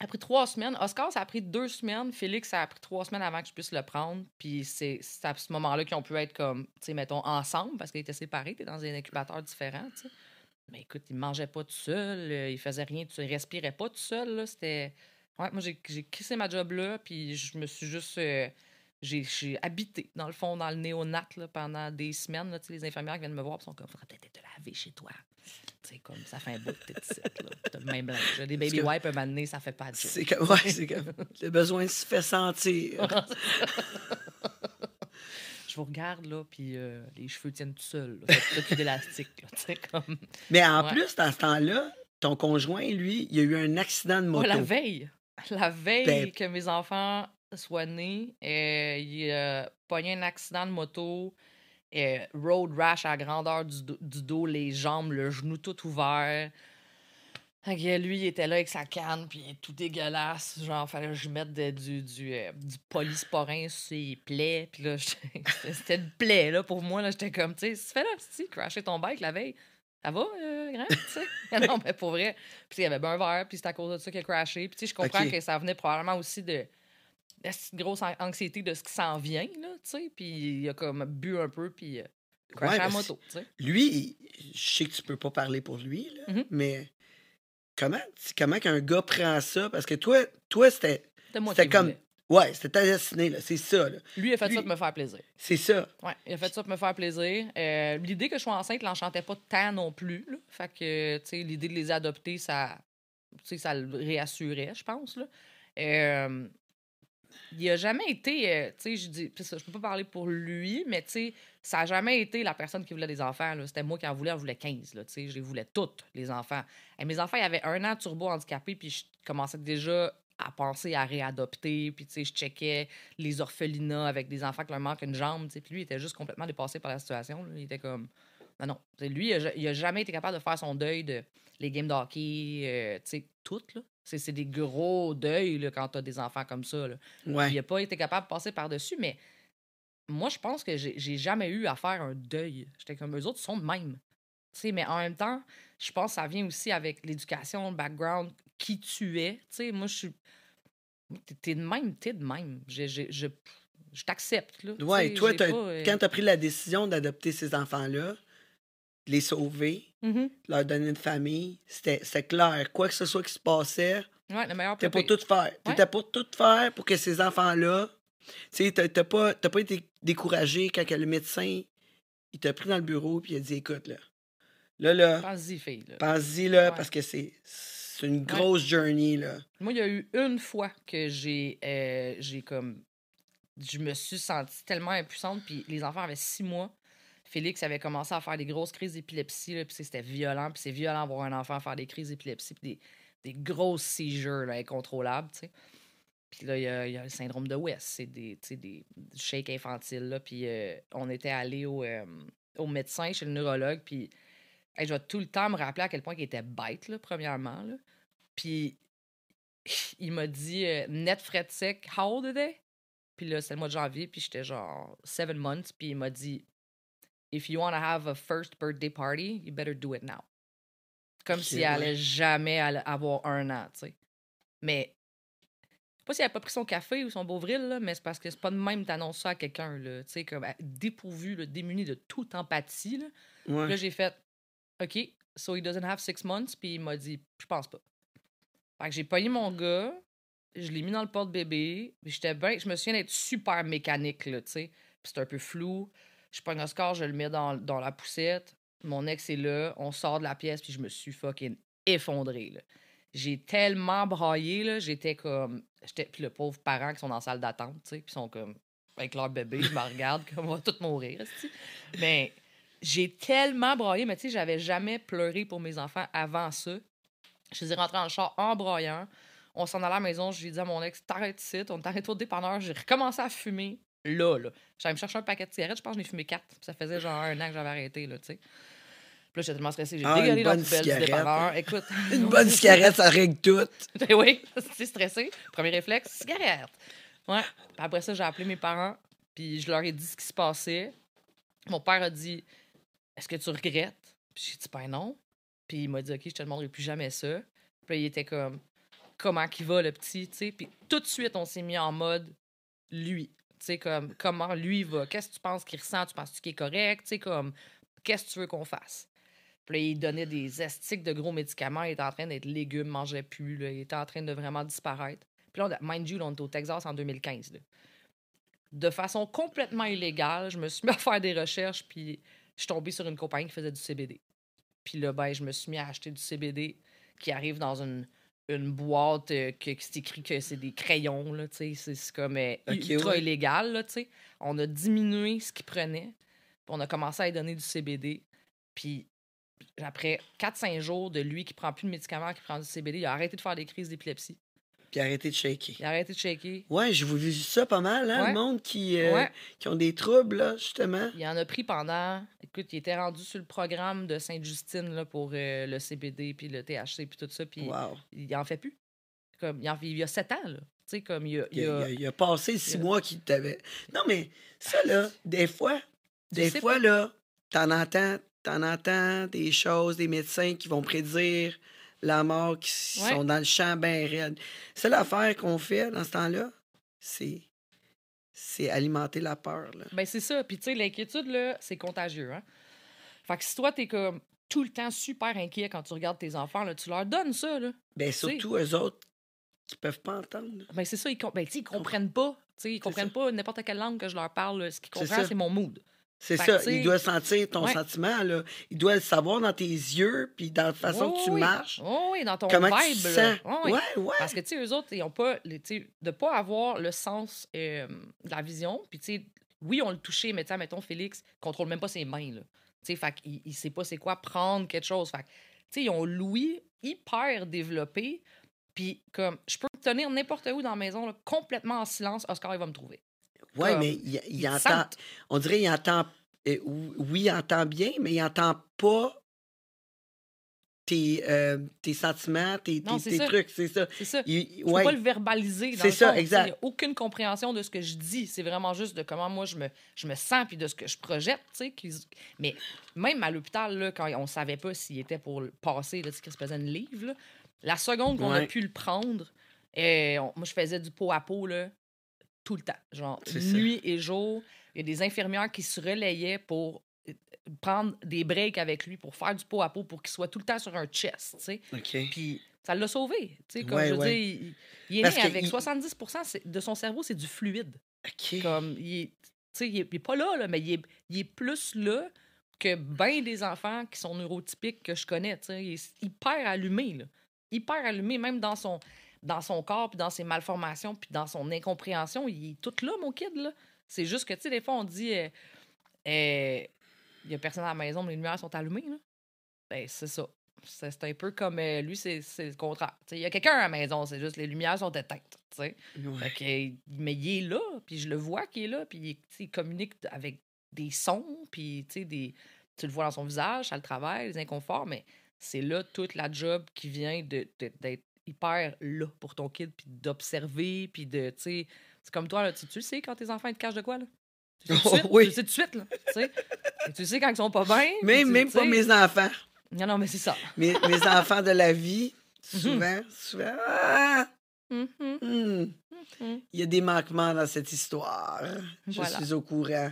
A pris trois semaines. Oscar, ça a pris deux semaines. Félix, ça a pris trois semaines avant que je puisse le prendre. Puis c'est à ce moment-là qu'ils ont pu être comme, tu sais, mettons, ensemble parce qu'ils étaient séparés. T'es dans un incubateur différent, tu sais. Mais écoute, il mangeait pas tout seul. Euh, il faisait rien. Il respirait pas tout seul. C'était. Ouais, moi, j'ai quitté ma job là. Puis je me suis juste. Euh, j'ai habité, dans le fond, dans le néonat pendant des semaines. Les infirmières qui viennent me voir sont comme, faudrait peut-être te laver chez toi. C'est comme, ça fait un bout de petite là. T'as le même J'ai des baby wipes, un moment donné, ça fait pas de C'est comme, ouais, c'est comme, le besoin se fait sentir. je vous regarde, là, puis euh, les cheveux tiennent tout seuls. Faites plus d'élastique, comme... Mais en plus, dans ce temps-là, ton conjoint, lui, il a eu un accident de moto. la veille. La veille ben que mes enfants soient nés, euh, il a pogné un accident de moto road rash à grandeur du, dos, les jambes, le genou tout ouvert. lui, il était là avec sa canne, puis tout dégueulasse. Genre, fallait que je mette du, du, euh, du polysporin sur ses plaies. Puis là, c'était une plaie, là, pour moi. J'étais comme, tu sais, fais là, tu crasher ton bike la veille. Ça va, euh, grand, tu sais? non, mais pour vrai. Puis il y avait ben un verre, puis c'est à cause de ça qu'il a crashé. Puis tu sais, je comprends que ça venait probablement aussi de une grosse anxiété de ce qui s'en vient, là, tu sais. Puis il a comme bu un peu, puis euh, crashé la moto, tu sais. Lui, je sais que tu peux pas parler pour lui, là, mm-hmm. mais comment, comment qu'un gars prend ça? Parce que toi, toi c'était c'était comme... Ouais, c'était destiné, là, c'est ça. Là. Lui, il a fait ça pour me faire plaisir. C'est ça. Ouais, il a fait ça pour me faire plaisir. Euh, l'idée que je sois enceinte l'enchantait pas tant non plus. Là. Fait que, tu sais, l'idée de les adopter, ça, ça le réassurait, je pense. Là. Euh, il a jamais été, euh, tu sais, je dis, je peux pas parler pour lui, mais tu sais, ça a jamais été la personne qui voulait des enfants. C'était moi qui en voulais, en voulais 15. Là, je les voulais toutes, les enfants. Mes enfants, ils avaient un an turbo handicapé, puis je commençais déjà à penser à réadopter, puis tu sais, je checkais les orphelinats avec des enfants qui leur manquent une jambe, puis lui, il était juste complètement dépassé par la situation. Il était comme, non, non. lui, il a, jamais été capable de faire son deuil de les games de hockey, euh, tu sais, toutes, là. C'est des gros deuils là, quand tu as des enfants comme ça. Là. Il n'a pas été capable de passer par-dessus, mais moi, je pense que j'ai jamais eu à faire un deuil. J'étais comme eux autres sont de même. mais en même temps, je pense que ça vient aussi avec l'éducation, le background, qui tu es. sais moi, je suis. T'es de même, t'es de même. Je, je, je, je t'accepte. Oui, toi, euh quand tu as pris la décision d'adopter ces enfants-là, les sauver, mm-hmm. leur donner une famille. C'était clair. Quoi que ce soit qui se passait, ouais, t'étais pour tout faire. T'étais pour tout faire pour que ces enfants-là. Tu sais, t'as pas, pas été découragé quand le médecin il t'a pris dans le bureau puis il a dit écoute, là. Là, là. Pense-y, fille. Pense-y, là, parce que c'est une grosse journey, là. Moi, il y a eu une fois que j'ai euh, j'ai comme. Je me suis sentie tellement impuissante, puis les enfants avaient six mois. Félix avait commencé à faire des grosses crises d'épilepsie, puis c'était violent, puis c'est violent voir un enfant faire des crises d'épilepsie, puis des, des, grosses seizures là, incontrôlables, tu sais. Puis là, il y, a, le syndrome de West, c'est des, des shakes infantiles, là, puis euh, on était allé au, euh, au médecin, chez le neurologue, puis je vais tout le temps me rappeler à quel point il était bête, là, premièrement. Là. Puis il m'a dit euh, net fret sec, how old are they? Puis là, c'était le mois de janvier, puis j'étais genre seven months, puis il m'a dit If you want to have a first birthday party, you better do it now. Comme s'il ouais. allait jamais avoir un an, tu sais. Mais, je sais pas s'il avait pas pris son café ou son beauvril, là, mais c'est parce que c'est pas de même d'annoncer ça à quelqu'un, tu sais, comme dépourvu, là, démuni de toute empathie, là. Ouais. Là, j'ai fait OK, so he doesn't have six months, puis il m'a dit Je pense pas. Fait que j'ai pogné mon gars, je l'ai mis dans le porte-bébé, j'étais bien, je me souviens d'être super mécanique, là, tu sais. Puis c'est un peu flou. Je prends un score, je le mets dans, dans la poussette. Mon ex est là, on sort de la pièce, puis je me suis fucking effondré, là. J'ai tellement braillé, là, j'étais comme... J'étais, puis le pauvre parent qui sont dans la salle d'attente, tu sais, puis sont comme... Avec leur bébé, je me regarde comme on va tous mourir, Mais j'ai tellement braillé, mais tu sais, j'avais jamais pleuré pour mes enfants avant ça. Je les ai rentrés dans le char en broyant. On s'en allait à la maison, je lui ai dit à mon ex, t'arrêtes ici, on t'arrête au dépanneur. J'ai recommencé à fumer là, là. J'allais me chercher un paquet de cigarettes, je pense que j'en ai fumé quatre. Ça faisait genre un an que j'avais arrêté, là, tu sais. Puis là, j'étais tellement stressée. J'ai Ah, dégagé une la bonne poubelle. Écoute. Une bonne cigarette, ça règle tout. Ben oui, c'est stressé. Premier réflexe, cigarette. Ouais. Puis après ça, j'ai appelé mes parents, puis je leur ai dit ce qui se passait. Mon père a dit Est-ce que tu regrettes? Puis j'ai dit Ben non. Puis il m'a dit Ok, je te demanderai plus jamais ça. Puis là, il était comme Comment qu'il va, le petit, tu sais. Puis tout de suite, on s'est mis en mode lui. Sais, comme comment lui va. Qu'est-ce que tu penses qu'il ressent Tu penses qu'il est correct Tu comme qu'est-ce que tu veux qu'on fasse? Puis là, il donnait des estiques de gros médicaments. Il était en train d'être légume, mangeait plus. Il était en train de vraiment disparaître. Puis là, on- mind you, on est au Texas en 2015. là. De façon complètement illégale, je me suis mis à faire des recherches, puis je suis tombée sur une compagnie qui faisait du CBD. Puis là, ben, je me suis mis à acheter du CBD qui arrive dans une, une boîte euh, que, que c'est écrit que c'est des crayons, là, tu sais. C'est comme euh, Ok, ultra ouais. illégal, là, tu sais. On a diminué ce qu'il prenait, puis on a commencé à lui donner du CBD. Puis après 4-5 jours de lui qui prend plus de médicaments, qui prend du CBD, il a arrêté de faire des crises d'épilepsie. Puis arrêtez de shaker. Il a arrêté de shaker. Ouais, j'ai vu ça pas mal, hein, Ouais. le monde qui, euh, Ouais. qui ont des troubles, là, justement. Il en a pris pendant. Écoute, il était rendu sur le programme de Sainte-Justine là, pour euh, le CBD, puis le THC, puis tout ça. Puis Wow. il en fait plus. Comme, il, en, il y a 7 ans, là. Tu sais, comme il a. Il, a, il il il passé six il mois qu'il t'avait. Non, mais ça, là, des fois, des fois, là, t'en entends, t'en entends des choses, des médecins qui vont prédire la mort, qui Ouais. sont dans le champ bien raide. C'est l'affaire qu'on fait dans ce temps-là, c'est. C'est alimenter la peur, là. Ben, c'est ça. Puis, tu sais, l'inquiétude, là, c'est contagieux, hein. Fait que si toi, t'es comme tout le temps super inquiet quand tu regardes tes enfants, là, tu leur donnes ça, là. Ben, surtout eux autres qui peuvent pas entendre. Ben, c'est ça, ils, com- ben, ils comprennent pas. Tu sais, ils comprennent pas n'importe quelle langue que je leur parle. Ce qu'ils comprennent, c'est mon mood. C'est ça, il doit sentir ton ouais. sentiment, là. Il doit le savoir dans tes yeux, puis dans la façon que tu Oh oui. marches. Oh oui, dans ton Comment vibe. tu sens. Oh oui. Ouais, ouais. Parce que, tu sais, eux autres, ils ont pas, les- de pas avoir le sens euh, de la vision. Puis, tu sais, oui, on le touché, mais, tu mettons, Félix contrôle même pas ses mains, là. Tu sais, fait qu'il il sait pas c'est quoi prendre quelque chose. Fait tu sais, ils ont l'ouïe hyper développé. Puis, comme, je peux me tenir n'importe où dans la maison, là, complètement en silence. Oscar, il va me trouver. Comme, mais il, il entend. On dirait qu'il entend. euh, oui, il entend bien, mais il entend pas tes, euh, tes sentiments, tes, Non, tes- trucs, c'est ça. C'est ça. Il- peux ouais. pas le verbaliser. dans C'est le ça, exact. Il n'y a aucune compréhension de ce que je dis. C'est vraiment juste de comment moi je me, je me sens puis de ce que je projette. tu sais, qu'ils- Mais même à l'hôpital, là, quand on savait pas s'il était pour le passer, là, qu'il se faisait une livre, là, la seconde qu'on a pu le prendre, euh, on- moi je faisais du pot à pot là, tout le temps. Genre ça. nuit et jour. Il y a des infirmières qui se relayaient pour euh, prendre des breaks avec lui pour faire du pot à pot pour qu'il soit tout le temps sur un chest, tu sais. OK. Puis ça l'a sauvé. Tu sais, comme Ouais, je veux ouais. dire, il, il est Parce né avec il- 70 c'est- de son cerveau, c'est du fluide. OK. Comme, il est, tu sais, il est, pas là, là, mais il est, il est plus là que bien des enfants qui sont neurotypiques que je connais. tu sais. Il est hyper allumé. Là. Hyper allumé, même dans son, dans son corps, puis dans ses malformations, puis dans son incompréhension. Il est tout là, mon kid. là. C'est juste que, tu sais, des fois, on dit... euh, euh, il y a personne à la maison, mais les lumières sont allumées. Là. Ben, c'est ça. C'est un peu comme euh, lui, c'est c'est le contraire. Tu sais, Il y a quelqu'un à la maison, c'est juste les lumières sont éteintes. tu sais. Ouais. Que, mais il est là, puis je le vois qu'il est là, puis il, communique avec des sons, puis des, tu le vois dans son visage, ça le travaille, les inconforts, mais c'est là toute la job qui vient de, d'être hyper là pour ton kid, puis d'observer, puis de, tu sais, c'est comme toi, là, tu, tu sais quand tes enfants te cachent de quoi, là? Tu sais tout de suite, Oui. tu sais tout de suite, là, tu sais? Et tu sais quand ils sont pas bien. Même, tu- même pas mes enfants. Non, non, mais c'est ça. Mes, mes enfants de la vie, Mhm. souvent, souvent, ah, Mhm, hmm, mhm, il y a des manquements dans cette histoire. Je suis au courant.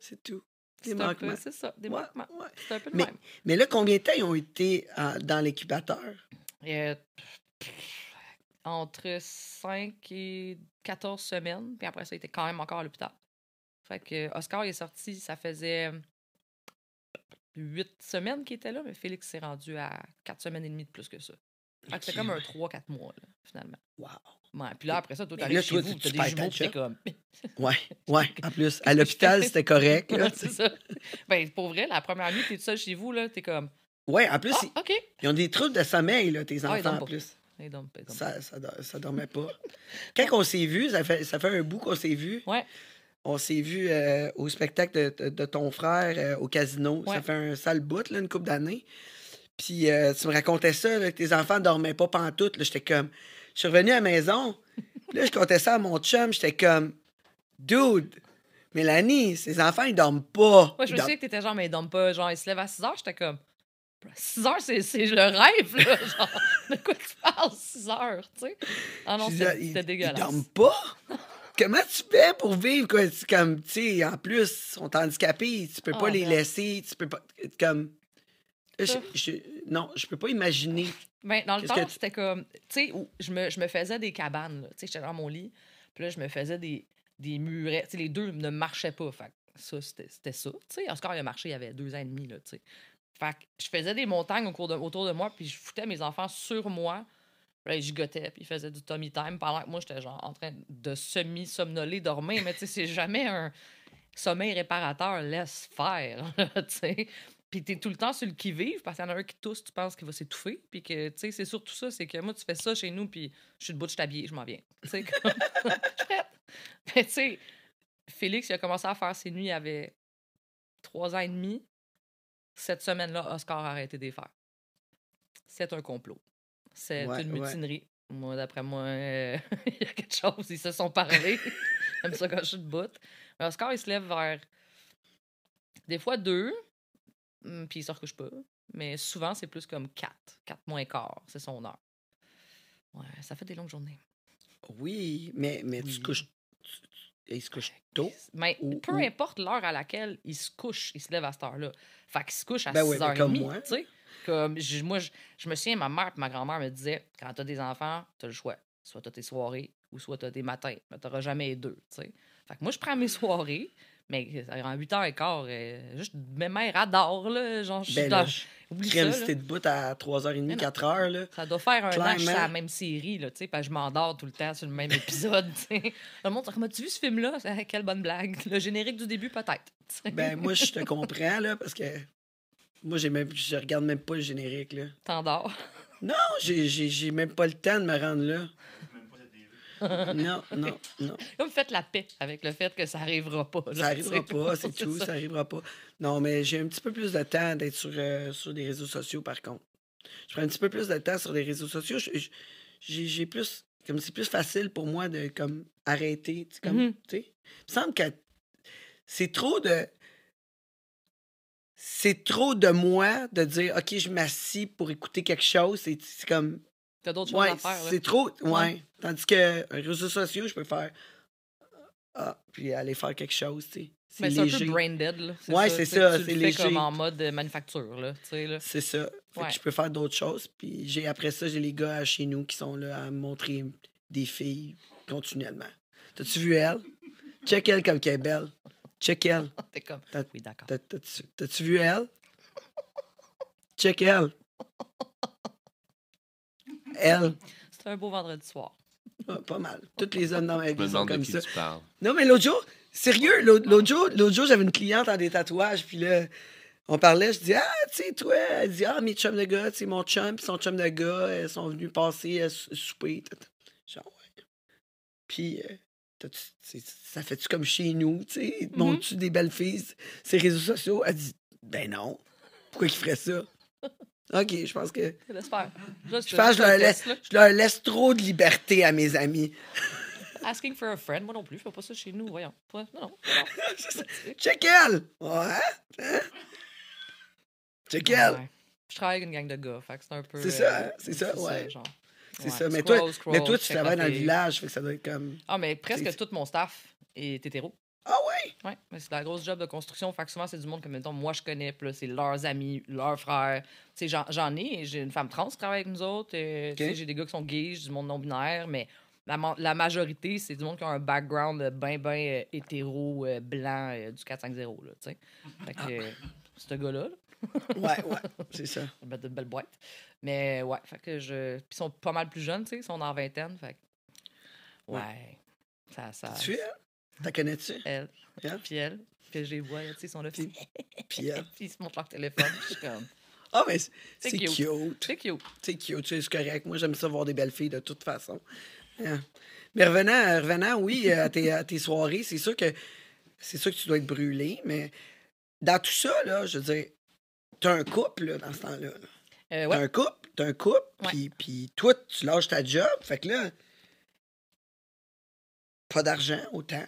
C'est tout. Des manquements. c'est ça, des Ouais, manquements. ouais. Un peu le Mais- même. Mais là, combien de temps ils ont été en- dans l'incubateur? Euh, entre 5 et 14 semaines. Puis après ça, il était quand même encore à l'hôpital. Fait que Oscar il est sorti, ça faisait 8 semaines qu'il était là, mais Félix s'est rendu à 4 semaines et demie de plus que ça. Fait que comme un ouais. 3-4 mois, là, finalement. Wow. Ouais, puis là, après ça, toi, t'arrives chez toi, vous, tu- t'as des jumeaux, t'es comme... Ouais, ouais. En plus, à l'hôpital, c'était correct. Ouais, c'est ça. Ben, pour vrai, la première nuit, t'es tout seul chez vous, là, t'es comme... Ouais, en plus, Ah, ils- ont des troubles de sommeil, là, tes ils enfants, dorment en pas. plus. Ils dorment ils dorment Ça, ça, ça dormait pas. Quand on s'est vu, ça fait, ça fait un bout qu'on s'est vu. Ouais. On s'est vu euh, au spectacle de, ton frère euh, au casino. Ouais. Ça fait un sale bout, là, une couple d'années. Puis euh, tu me racontais ça, là, que tes enfants dormaient pas pantoute. là. J'étais comme... Je suis revenu à la maison. là, je comptais ça à mon chum. J'étais comme... Dude, Mélanie, ces enfants, ils dorment pas. Moi, je Ils me souviens que t'étais genre, mais ils dorment pas. Genre, ils se lèvent à 6 heures. J'étais comme, 6 heures, c'est, c'est le rêve, là. Genre, de quoi tu parles, 6 heures, tu sais? Ah non, c'était, dégueulasse. Ils dorment pas? Comment tu fais pour vivre? Quoi? C'est Comme, tu sais, en plus, ils sont handicapés, tu peux pas Ah, les laisser, tu peux pas. Comme. Je- non, je peux pas imaginer. Ben, dans le temps, que c'était comme, tu sais, je me, je me faisais des cabanes, là. Tu sais, j'étais dans mon lit, puis là, je me faisais des, des murets. Tu sais, les deux ne marchaient pas. Fait ça, c'était, c'était ça. Tu sais, Oscar, il a marché, il y avait deux ans et demi, là, tu sais. Fait je faisais des montagnes au de- autour de moi, puis je foutais mes enfants sur moi. Là, gigotaient, puis ils faisaient du tummy time pendant que moi, j'étais genre en train de semi-somnoler, dormir. Mais tu sais, c'est jamais un sommeil réparateur. Laisse faire, tu sais. Puis t'es tout le temps sur le qui-vive parce qu'il y en a un qui tousse, tu penses qu'il va s'étouffer. Puis que, tu sais, c'est surtout ça, c'est que moi, tu fais ça chez nous, puis je suis debout, je t'habille, je m'en viens. Tu sais, comme... je tu sais, Félix, il a commencé à faire ses nuits, il avait trois ans et demi. Cette semaine-là, Oscar a arrêté de les faire. C'est un complot. C'est Ouais, une ouais. mutinerie. Moi, d'après moi, euh, il y a quelque chose. Ils se sont parlé. J'aime ça quand je suis debout. Mais Oscar, il se lève vers des fois deux, hum, puis il se recouche pas. Mais souvent, c'est plus comme quatre. Quatre moins quart, c'est son heure. Ouais, ça fait des longues journées. Oui, mais, mais tu Oui. couches. Tu- ils se couchent tôt. Mais Ou- peu ou- importe l'heure à laquelle il se couche, il se lève à cette heure-là. Fait qu'il se couche à Ben oui, ben 6h30. comme moi. Comme, je- moi, je, je me souviens, ma mère et ma grand-mère me disaient quand t'as des enfants, t'as le choix. Soit t'as tes soirées ou soit t'as des matins. Mais t'auras jamais les deux. tu sais. Fait que moi, je prends mes soirées, mais en 8h15, euh, juste mes mères adorent. Là, genre, je suis Ben dans- Oublie ça. là. t'es debout à 3h30, Mais non. 4h, là. Ça doit faire un an que je la même série, là, tu sais, parce que je m'endors tout le temps sur le même épisode. Le monde comment tu vu ce film-là? Quelle bonne blague. Le générique du début, peut-être. Ben, moi, je te comprends, là, parce que. Moi, j'ai même, je regarde même pas le générique, là. T'endors. Non, j'ai même pas le temps de me rendre là. Non, non, non. Comme faites la paix avec le fait que ça arrivera pas. là, Ça arrivera tu sais. pas, c'est tout, ça. ça arrivera pas. Non, mais j'ai un petit peu plus de temps d'être sur, euh, sur des réseaux sociaux, par contre. Je prends un petit peu plus de temps sur les réseaux sociaux. J'ai plus. Comme c'est plus facile pour moi de comme arrêter. Comme, Mhm. sais. Il me semble que c'est trop de. C'est trop de moi de dire OK, je m'assis pour écouter quelque chose. C'est comme. T'as d'autres choses à faire. c'est trop. Ouais. Ouais. Tandis que les réseaux sociaux, je peux faire. Ah, puis aller faire quelque chose, tu sais. Mais C'est un peu brain dead. là. Ouais, c'est ça, c'est léger. comme en mode manufacture, là, tu sais, là. C'est ça. Fait Ouais. que je peux faire d'autres choses. Puis j'ai après ça, j'ai les gars à chez nous qui sont là à me montrer des filles continuellement. T'as-tu vu elle? Check elle comme qu'elle est belle. Check elle. T'es comme, oui, d'accord. T'as- T'as-tu t'as-tu vu elle? Check elle. Elle. C'était un beau vendredi soir. Ah, pas mal. Tous les hommes dans ma vie sont de comme qui ça. tu parles. Non, mais l'autre jour, sérieux, l'autre jour, l'autre jour j'avais une cliente en des tatouages, puis là, on parlait, je dis, ah, tu sais, toi, elle dit, ah, mes chums de gars, tu sais, mon chum, puis son chum de gars, elles sont venus passer à sou- souper. Genre, ouais. Puis, euh, ça fait-tu comme chez nous, tu sais? Mm Montres-tu des belles filles, ces réseaux sociaux? Elle dit, ben non. Pourquoi ils feraient ça? OK, je pense que. Faire. je pense que je leur, laisse, je leur laisse trop de liberté à mes amis. Asking for a friend, moi non plus, je fais pas ça chez nous, voyons. non, non. Check elle! Ouais. Hein? Check elle! Je travaille avec une gang de gars, fait que c'est un peu. C'est ça, euh, c'est ça, ouais. C'est ça. Mais, toi, mais toi, tu travailles dans le village, fait que ça doit être comme. Ah, mais presque tout mon staff est hétéro. Oui? Oui, c'est la grosse job de construction. Fait que souvent, c'est du monde que, mettons, moi, je connais, puis c'est leurs amis, leurs frères. Tu sais, j'en ai. J'ai une femme trans qui travaille avec nous autres. Euh, sais, J'ai des gars qui sont gays, j'ai du monde non-binaire, mais la, la majorité, c'est du monde qui a un background bien, bien euh, hétéro, euh, blanc, du 4-5-0, là, tu sais. Fait que, ce gars-là, ouais, ouais, c'est ça. de belles boîtes. Mais ouais, fait que je. Puis ils sont pas mal plus jeunes, tu sais, ils sont en vingtaine, fait Ouais. Ça, ça. Tu es? T'as connais-tu? Elle. Puis elle. Puis je les vois, tu sais, ils sont là. Puis, puis elle. puis ils se montrent leur téléphone. je suis comme. Ah, mais c'est cute. C'est cute. C'est cute, c'est correct. Moi, j'aime ça voir des belles filles de toute façon. Mais revenant, revenant, oui, à tes, à tes soirées, c'est sûr que c'est sûr que tu dois être brûlé, mais dans tout ça, là, je veux dire, t'as un couple là, dans ce temps-là. Euh, t'as un couple, t'as un couple, puis, puis toi, tu lâches ta job, fait que là, pas d'argent autant.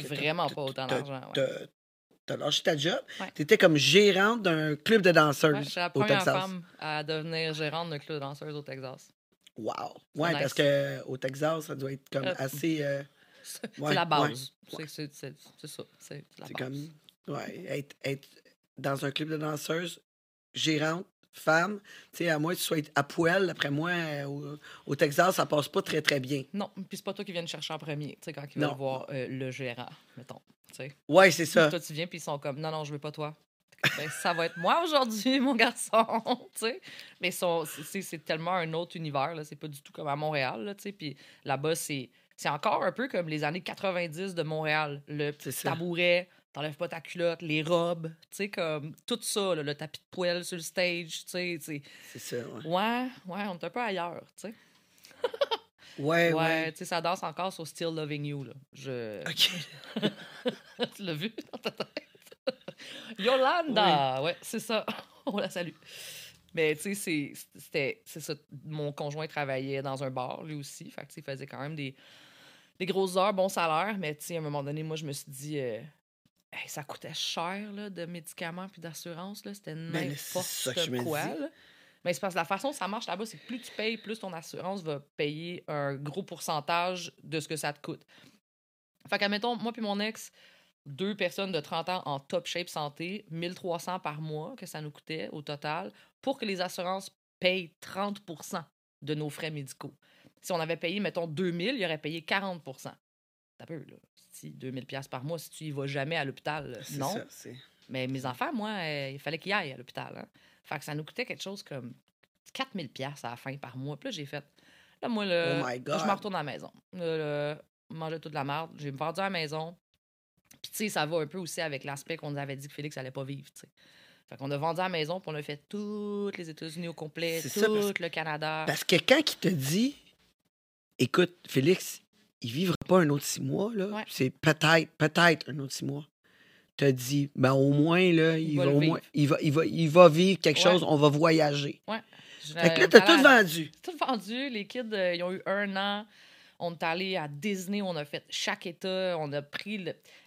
Vraiment pas autant d'argent. Ouais. T'as lâché ta job. T'étais comme gérante d'un club de danseuses ouais, la première femme à devenir gérante d'un club de danseuses au Texas. Wow! Ouais, parce que au Texas, ça doit être comme euh, assez. Euh, c'est la base. C'est ça. C'est comme. Ouais, être, être dans un club de danseuses, gérante, femme, tu sais, à moins que tu sois à poil, après moi, euh, au, Texas, ça passe pas très, très bien. Non, puis c'est pas toi qui viens chercher en premier, tu sais, quand ils veulent voir euh, le gérant, mettons. Ouais, c'est ça. toi, tu viens, puis ils sont comme, non, non, je veux pas toi. Ben, ça va être moi aujourd'hui, mon garçon, tu sais. Mais c'est tellement un autre univers, là, c'est pas du tout comme à Montréal, là, tu sais, puis là-bas, c'est encore un peu comme les années 90 de Montréal. Le tabouret, t'enlèves pas ta culotte, les robes, tu sais, comme tout ça, le tapis de poêle sur le stage, tu sais. C'est ça, ouais. Ouais, ouais, on est un peu ailleurs, tu sais. ouais, ouais. tu sais, ça danse encore sur Still Loving You, là. Je... OK. tu l'as vu dans ta tête? Yolanda! Ouais, c'est ça. on la salue. Mais tu sais, c'était ça. Mon conjoint travaillait dans un bar, lui aussi. Fait que, il faisait quand même des, des grosses heures, bon salaire. Mais tu sais, à un moment donné, moi, je me suis dit, euh, ça coûtait cher là, de médicaments puis d'assurance. C'était ben, n'importe quoi. Mais c'est parce que la façon dont ça marche là-bas, c'est que plus tu payes, plus ton assurance va payer un gros pourcentage de ce que ça te coûte. Fait qu'admettons, moi puis mon ex, deux personnes de 30 ans en top shape santé, 1300 par mois que ça nous coûtait au total, pour que les assurances payent 30% de nos frais médicaux. Si on avait payé, mettons, 2000, il aurait payé 40 Ça peut, là. 2000 pièces par mois si tu y vas jamais à l'hôpital. Non. Mais mes enfants, moi, euh, il fallait qu'ils aillent à l'hôpital. Hein. Fait que ça nous coûtait quelque chose comme 4000 pièces à la fin par mois. Puis là, j'ai fait... Là, moi, le, oh je me retourne à la maison. Là, manger toute la merde. J'ai vendu à la maison. Puis, tu sais, ça va un peu aussi avec l'aspect qu'on nous avait dit que Félix allait pas vivre, tu sais. Fait qu'on a vendu à la maison, puis on a fait toutes les États-Unis au complet, tout le Canada. Parce que quelqu'un qui te dit, écoute, Félix, il vivra pas un autre six mois, là. C'est peut-être, peut-être un autre six mois. Tu as dit, ben au moins, là, il, va, au moins, il, va, il, va, il va vivre quelque chose, on va voyager. Ouais. Fait que là, t'as tout vendu. Tout vendu. Les kids, euh, ils ont eu un an. On est allé à Disney, on a fait chaque État, on a pris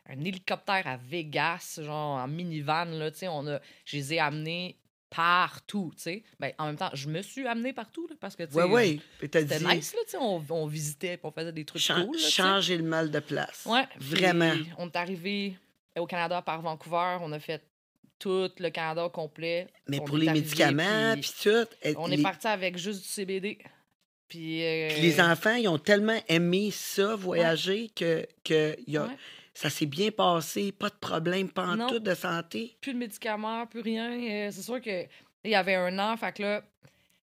un hélicoptère à Vegas, genre en minivan, là, on a, je les ai amenés partout, tu sais. Ben, en même temps, je me suis amenée partout, là, parce que, tu sais, ouais, c'était nice, là, tu sais, on, on, visitait, on faisait des trucs cool, là, Changer le mal de place. Ouais. Vraiment. on est arrivé au Canada par Vancouver, on a fait tout le Canada complet. Mais pour les médicaments, puis tout. On est parti avec juste du CBD. Puis, euh, puis, les enfants, ils ont tellement aimé ça, voyager, que, que y a, ça s'est bien passé, pas de problème, pas en tout de santé. Plus de médicaments, plus rien. Euh, c'est sûr qu'il y avait un an, fait que là, tu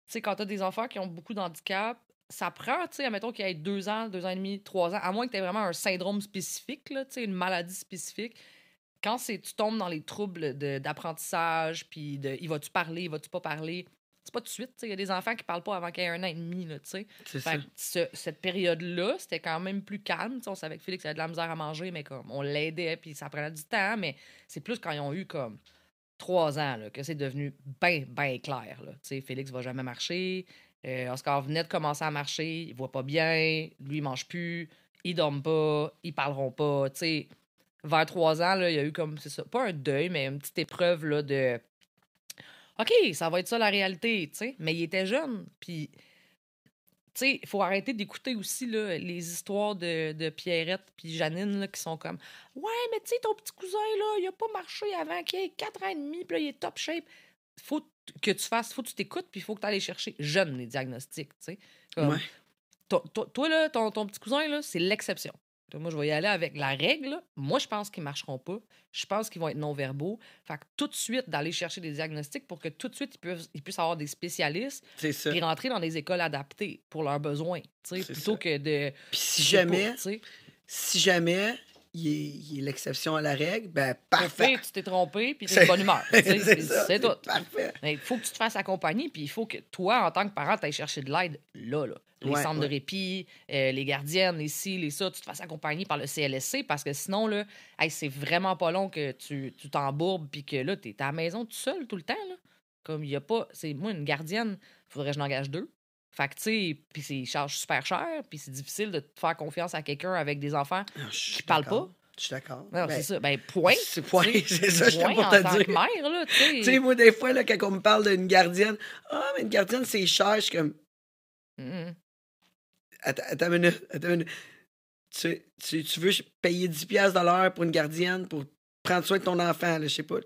sais, quand t'as des enfants qui ont beaucoup d'handicap, ça prend, tu sais, admettons qu'il y ait deux ans, deux ans et demi, trois ans, à moins que tu aies vraiment un syndrome spécifique, là, tu sais, une maladie spécifique. Quand c'est, tu tombes dans les troubles d'apprentissage, puis de il va-tu parler, il va-tu pas parler, c'est pas tout de suite. Il y a des enfants qui parlent pas avant qu'il y ait un an et demi. Là, fait ce, cette période-là, c'était quand même plus calme. on savait que Félix avait de la misère à manger, mais comme on l'aidait, puis ça prenait du temps. Mais c'est plus quand ils ont eu comme trois ans là, que c'est devenu bien, bien clair. Là. Félix va jamais marcher. Euh, Oscar venait de commencer à marcher, il voit pas bien, lui, il mange plus, ils dorment pas, ils parleront pas. vers trois ans, là, il y a eu comme, c'est ça, pas un deuil, mais une petite épreuve là, de OK, ça va être ça la réalité, tu sais. Mais il était jeune, puis, tu sais, il faut arrêter d'écouter aussi là, les histoires de, de Pierrette puis Janine là, qui sont comme Ouais, mais tu sais, ton petit cousin, là, il a pas marché avant qu'il ait 4 ans et demi, puis là, il est top shape. Faut que tu fasses, faut que tu t'écoutes, puis il faut que tu ailles chercher jeune les diagnostics, tu sais. Comme, toi, là, ton, ton petit cousin, là, c'est l'exception. Moi, je vais y aller avec la règle. Moi, je pense qu'ils ne marcheront pas. Je pense qu'ils vont être non-verbaux. Fait que tout de suite, d'aller chercher des diagnostics pour que tout de suite, ils, peuvent, ils puissent avoir des spécialistes et rentrer dans des écoles adaptées pour leurs besoins. Plutôt que de. Puis si jamais, si jamais il est, l'exception à la règle, ben parfait. tu t'es trompé, puis t'es de bonne humeur. c'est tout. Parfait. Il faut que tu te fasses accompagner, puis il faut que toi, en tant que parent, tu ailles chercher de l'aide là, là. Les centres de répit, euh, les gardiennes, les ci, les ça, tu te fasses accompagner par le CLSC, parce que sinon, là, c'est vraiment pas long que tu t'embourbes, puis que là, tu es à la maison tout seul tout le temps. Là. Comme il y a pas. C'est moi, une gardienne, il faudrait que je n'engage deux. Fait que, tu sais, puis c'est charge super cher, puis c'est difficile de te faire confiance à quelqu'un avec des enfants ah, qui parlent pas. Je suis d'accord. c'est ben, ça. Ben, point. C'est point, c'est ça, je pour te dire. mère, là, tu sais. moi, des fois, là, quand on me parle d'une gardienne, ah, mais une gardienne, c'est cher, je suis comme. Mm-hmm. Attends, attends une minute, attends une minute. Tu, tu, tu veux payer 10$ de l'heure pour une gardienne pour prendre soin de ton enfant, là, je sais pas.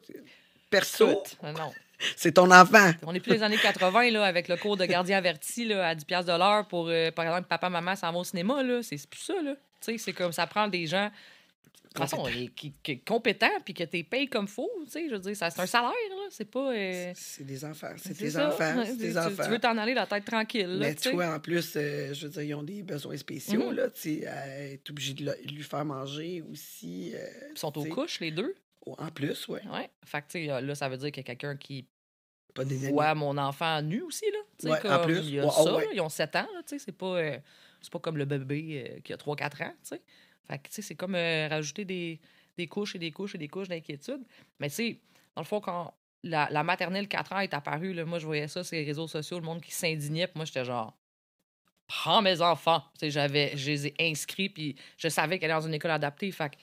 Perso. non. C'est ton enfant. On est plus les années 80 là, avec le cours de gardien averti là, à 10 de l'heure pour, euh, par exemple, papa, maman s'en vont au cinéma. C'est plus ça. Là. C'est comme ça prend des gens de façon, qui, qui, compétents puis que tu payes comme faux. Je veux dire, c'est un salaire. C'est pas. Euh, c'est des enfants. C'est tes enfants. C'est des enfants. Tu veux t'en aller la tête tranquille. Mais tu vois, en plus, euh, je veux dire, ils ont des besoins spéciaux. Là, tu es obligé de lui faire manger aussi. ils sont aux couches, les deux. En plus, oui. Ouais. Fait que, là, ça veut dire qu'il y a quelqu'un qui pas voit mon enfant nu aussi. Là. Ouais, comme, en plus. Il y a ça, ils ont 7 ans. C'est pas, euh, pas comme le bébé euh, qui a 3-4 ans. T'sais. Fait que c'est comme euh, rajouter des, des, couches et des couches et des couches d'inquiétude. Mais tu sais, dans le fond, quand la, la, maternelle 4 ans est apparue, là, moi, je voyais ça sur les réseaux sociaux, le monde qui s'indignait. Puis moi, j'étais genre, prends mes enfants. J'avais, je les ai inscrits, puis je savais qu'elle est dans une école adaptée. Fait que,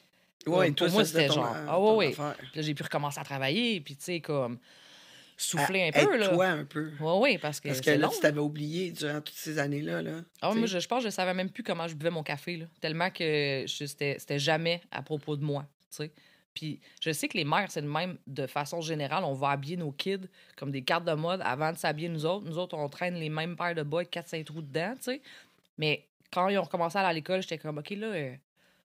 Ouais, pour moi, c'était genre, ah ouais, ouais. j'ai pu recommencer à travailler, puis tu sais, comme, souffler un peu. Là. toi un peu. Oui, oui, parce que. Parce que là, tu t'avais oublié durant toutes ces années-là. Là, ah, moi, je, je, pense que je savais même plus comment je buvais mon café, là, tellement que c'était jamais à propos de moi. sais. Puis je sais que les mères, c'est le même de façon générale. On va habiller nos kids comme des cartes de mode avant de s'habiller nous autres. Nous autres, on traîne les mêmes paires de avec 4-5 trous dedans, tu sais. Mais quand ils ont recommencé à aller à l'école, j'étais comme, OK, là, euh,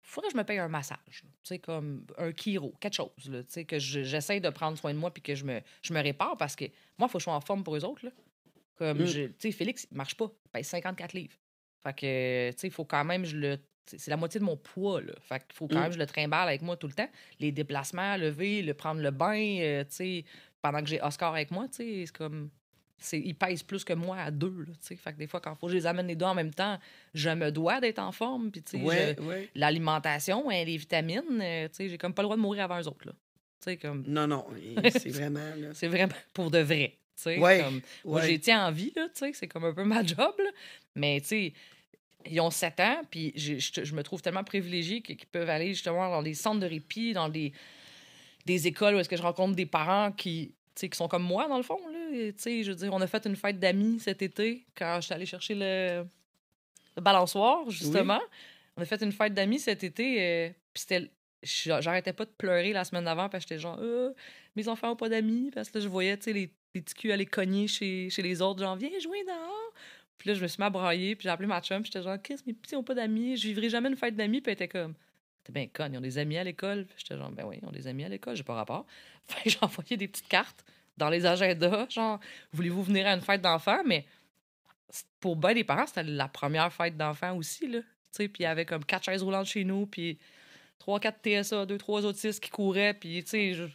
faudrait que je me paye un massage. Tu sais, comme un chiro, quelque chose. tu sais, que j'essaie de prendre soin de moi puis que je me, je me répare parce que moi, il faut que je sois en forme pour eux autres. Là. Comme, mm. tu sais, Félix, il marche pas. Il paye 54 livres. Fait que, tu sais, il faut quand même, je le. C'est la moitié de mon poids, là. Fait qu'il faut quand mm. même que je le trimballe avec moi tout le temps. Les déplacements, lever, le prendre le bain, euh, tu sais, pendant que j'ai Oscar avec moi, tu sais, c'est comme ils pèsent plus que moi à deux. Là, fait que des fois, quand faut que je les amène les deux en même temps, je me dois d'être en forme. Puis, L'alimentation, hein, les vitamines, euh, j'ai comme pas le droit de mourir avant eux autres. Là. Comme... Non, non, c'est vraiment. c'est vraiment pour de vrai. Ouais, comme... Moi, j'ai tiens en vie, c'est comme un peu ma job. Là. Mais ils ont 7 ans, puis je me trouve tellement privilégiée qu'ils peuvent aller justement dans des centres de répit, dans des, des écoles où est-ce que je rencontre des parents qui qui sont comme moi, dans le fond. Là. je veux dire, on a fait une fête d'amis cet été quand je suis allée chercher le, balançoire, justement. On a fait une fête d'amis cet été. Euh, puis c'était. J'arrêtais pas de pleurer la semaine d'avant parce que j'étais genre, euh, mes enfants n'ont pas d'amis. Parce que là, je voyais les, les petits culs aller cogner chez, chez les autres, genre, viens jouer dehors. Puis là, je me suis mis à brailler, puis j'ai appelé ma chum, j'étais genre, qu'est-ce, mes petits n'ont pas d'amis, je vivrai jamais une fête d'amis, puis elle était comme, t'es bien conne, ils ont des amis à l'école. J'étais genre, ben oui, ils ont des amis à l'école, j'ai pas rapport. Envoyé des petites cartes dans les agendas, genre, voulez-vous venir à une fête d'enfants? Mais pour bien des parents, c'était la première fête d'enfants aussi, là. Puis il y avait comme quatre chaises roulantes chez nous, puis trois, quatre TSA, deux, trois autistes qui couraient, puis tu sais,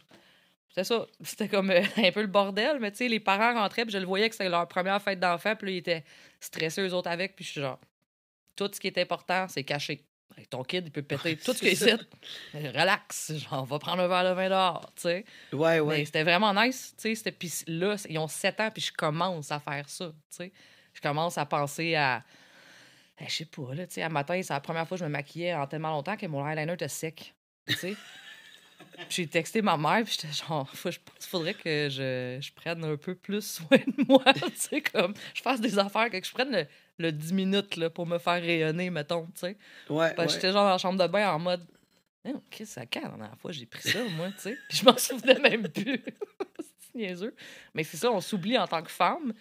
c'était ça. C'était comme euh, un peu le bordel, mais tu sais, les parents rentraient, puis je le voyais que c'était leur première fête d'enfant, puis là, ils étaient stressés eux autres avec, puis je suis genre, tout ce qui est important, c'est caché. Ton kid, il peut péter tout ce qu'il sait. Relax, genre, on va prendre un verre de vin dehors, tu sais. Ouais, ouais. c'était vraiment nice, tu sais. Puis là, ils ont 7 ans, puis je commence à faire ça, tu sais. Je commence à penser à. Eh, je sais pas, là, tu sais, à matin, c'est la première fois que je me maquillais en tellement longtemps que mon eyeliner était sec, tu sais. j'ai texté ma mère, puis j'étais genre, faut, je pense faudrait que je, je, prenne un peu plus soin de moi, tu sais, comme, je fasse des affaires, que je prenne le, 10 minutes là, pour me faire rayonner, mettons, tu sais. Ouais. J'étais genre dans la chambre de bain en mode, eh, OK, c'est quand la dernière fois j'ai pris ça, moi, tu sais. je m'en souvenais même plus. c'est niaiseux. Mais c'est ça, on s'oublie en tant que femme,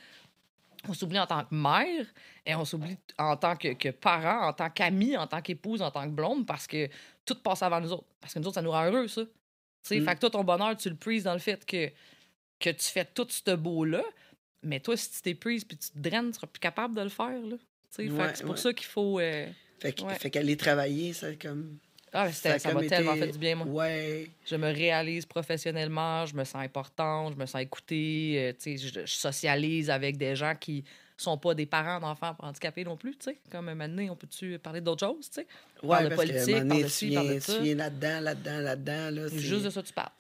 on s'oublie en tant que mère et on s'oublie en tant que, que parent, en tant qu'ami, en tant qu'épouse, en tant que blonde, parce que tout passe avant nous autres. Parce que nous autres, ça nous rend heureux, ça. Mm. Fait que toi, ton bonheur, tu le prises dans le fait que, que tu fais tout ce beau-là. Mais toi, si tu t'es prise puis tu te draines, tu seras plus capable de le faire. Là. c'est pour ça qu'il faut. Euh, fait, qu'aller travailler, c'est comme. Ah, ça, ça m'a tellement fait du bien, moi. Ouais. Je me réalise professionnellement, je me sens importante, je me sens écoutée, euh, je, je, socialise avec des gens qui sont pas des parents d'enfants handicapés non plus, tu sais. Comme un moment donné, on peut-tu parler d'autres choses, tu sais? Ouais, de politique, de ça. Tu viens là-dedans, là-dedans, là-dedans, là. Juste de ça tu parles,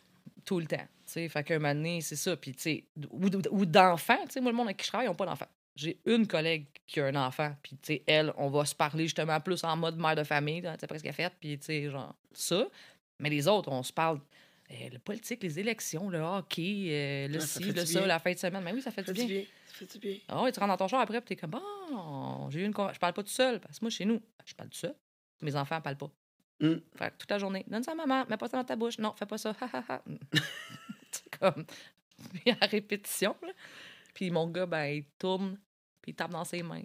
tout le temps, tu sais. Fait qu'un moment donné, c'est ça. Puis, tu sais, ou, d'enfants, tu sais. Moi, le monde avec qui je travaille, ils n'ont pas d'enfants. J'ai une collègue qui a un enfant, puis, tu sais, elle, on va se parler justement plus en mode mère de famille, tu sais, presque qu'elle fait, puis, tu sais, genre, ça. Mais les autres, on se parle euh, le politique, les élections, le hockey, euh, le ci, le ça, la fin de semaine. Mais oui, ça fait, du bien. Ça fait du bien. Ah oui, tu rentres dans ton char après, puis t'es comme, bon, j'ai eu une Je parle pas tout seul, parce que moi, chez nous, je parle tout seul. Mes enfants ne parlent pas. Mm. Toute la journée, donne ça à maman, mets pas ça dans ta bouche. Non, fais pas ça. c'est comme, à répétition. Là. Puis mon gars, ben, il tourne, puis il tape dans ses mains.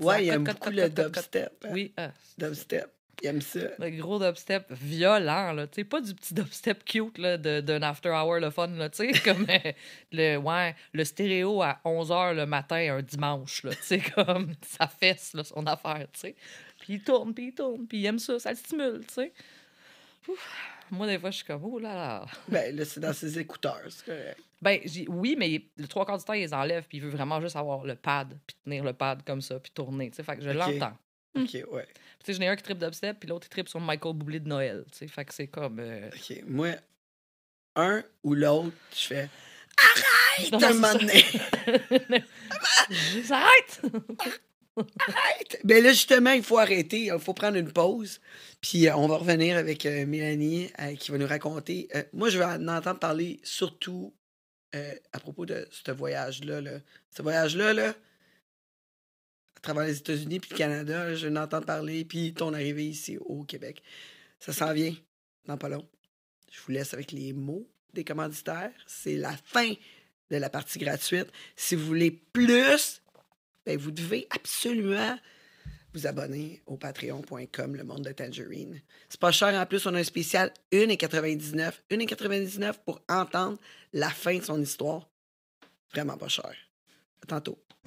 ouais, il aime beaucoup le dubstep. Oui. Euh, dubstep. Il aime ça. Le gros dubstep violent, là. Tu sais, pas du petit dubstep cute, là, d'un after hour, le fun, là. Tu sais, comme euh, le, ouais, le stéréo à 11 h le matin, un dimanche, là. Tu sais, comme ça fesse, là, son affaire, tu sais. Puis il tourne, puis il tourne, puis il aime ça, ça le stimule, tu sais. Moi, des fois, je suis comme, oh là là. Ben, là, c'est dans ses écouteurs, c'est correct. Ben, oui, mais le trois quarts du temps, il les enlève, puis il veut vraiment juste avoir le pad, puis tenir le pad comme ça, puis tourner, tu sais. Fait que je l'entends. OK, ouais. Tu sais, j'en ai un qui tripe d'upstep, puis l'autre, il tripe sur Michael Bublé de Noël, tu sais. Fait que c'est comme... Euh, OK, moi, un ou l'autre, je fais... Arrête un moment donné! Arrête! Arrête! Ben là, justement, il faut arrêter. Il faut prendre une pause. Puis euh, on va revenir avec euh, Mélanie qui va nous raconter. moi, je vais en entendre parler surtout à propos de ce voyage-là. Là. Ce voyage-là, là, à travers les États-Unis puis le Canada, je n'entends parler, puis ton arrivée ici au Québec. Ça s'en vient dans pas long. Je vous laisse avec les mots des commanditaires. C'est la fin de la partie gratuite. Si vous voulez plus, ben vous devez absolument vous abonner au patreon.com, le monde de Tangerine. C'est pas cher en plus, on a un spécial 1,99. 1,99 pour entendre la fin de son histoire. Vraiment pas cher. À tantôt.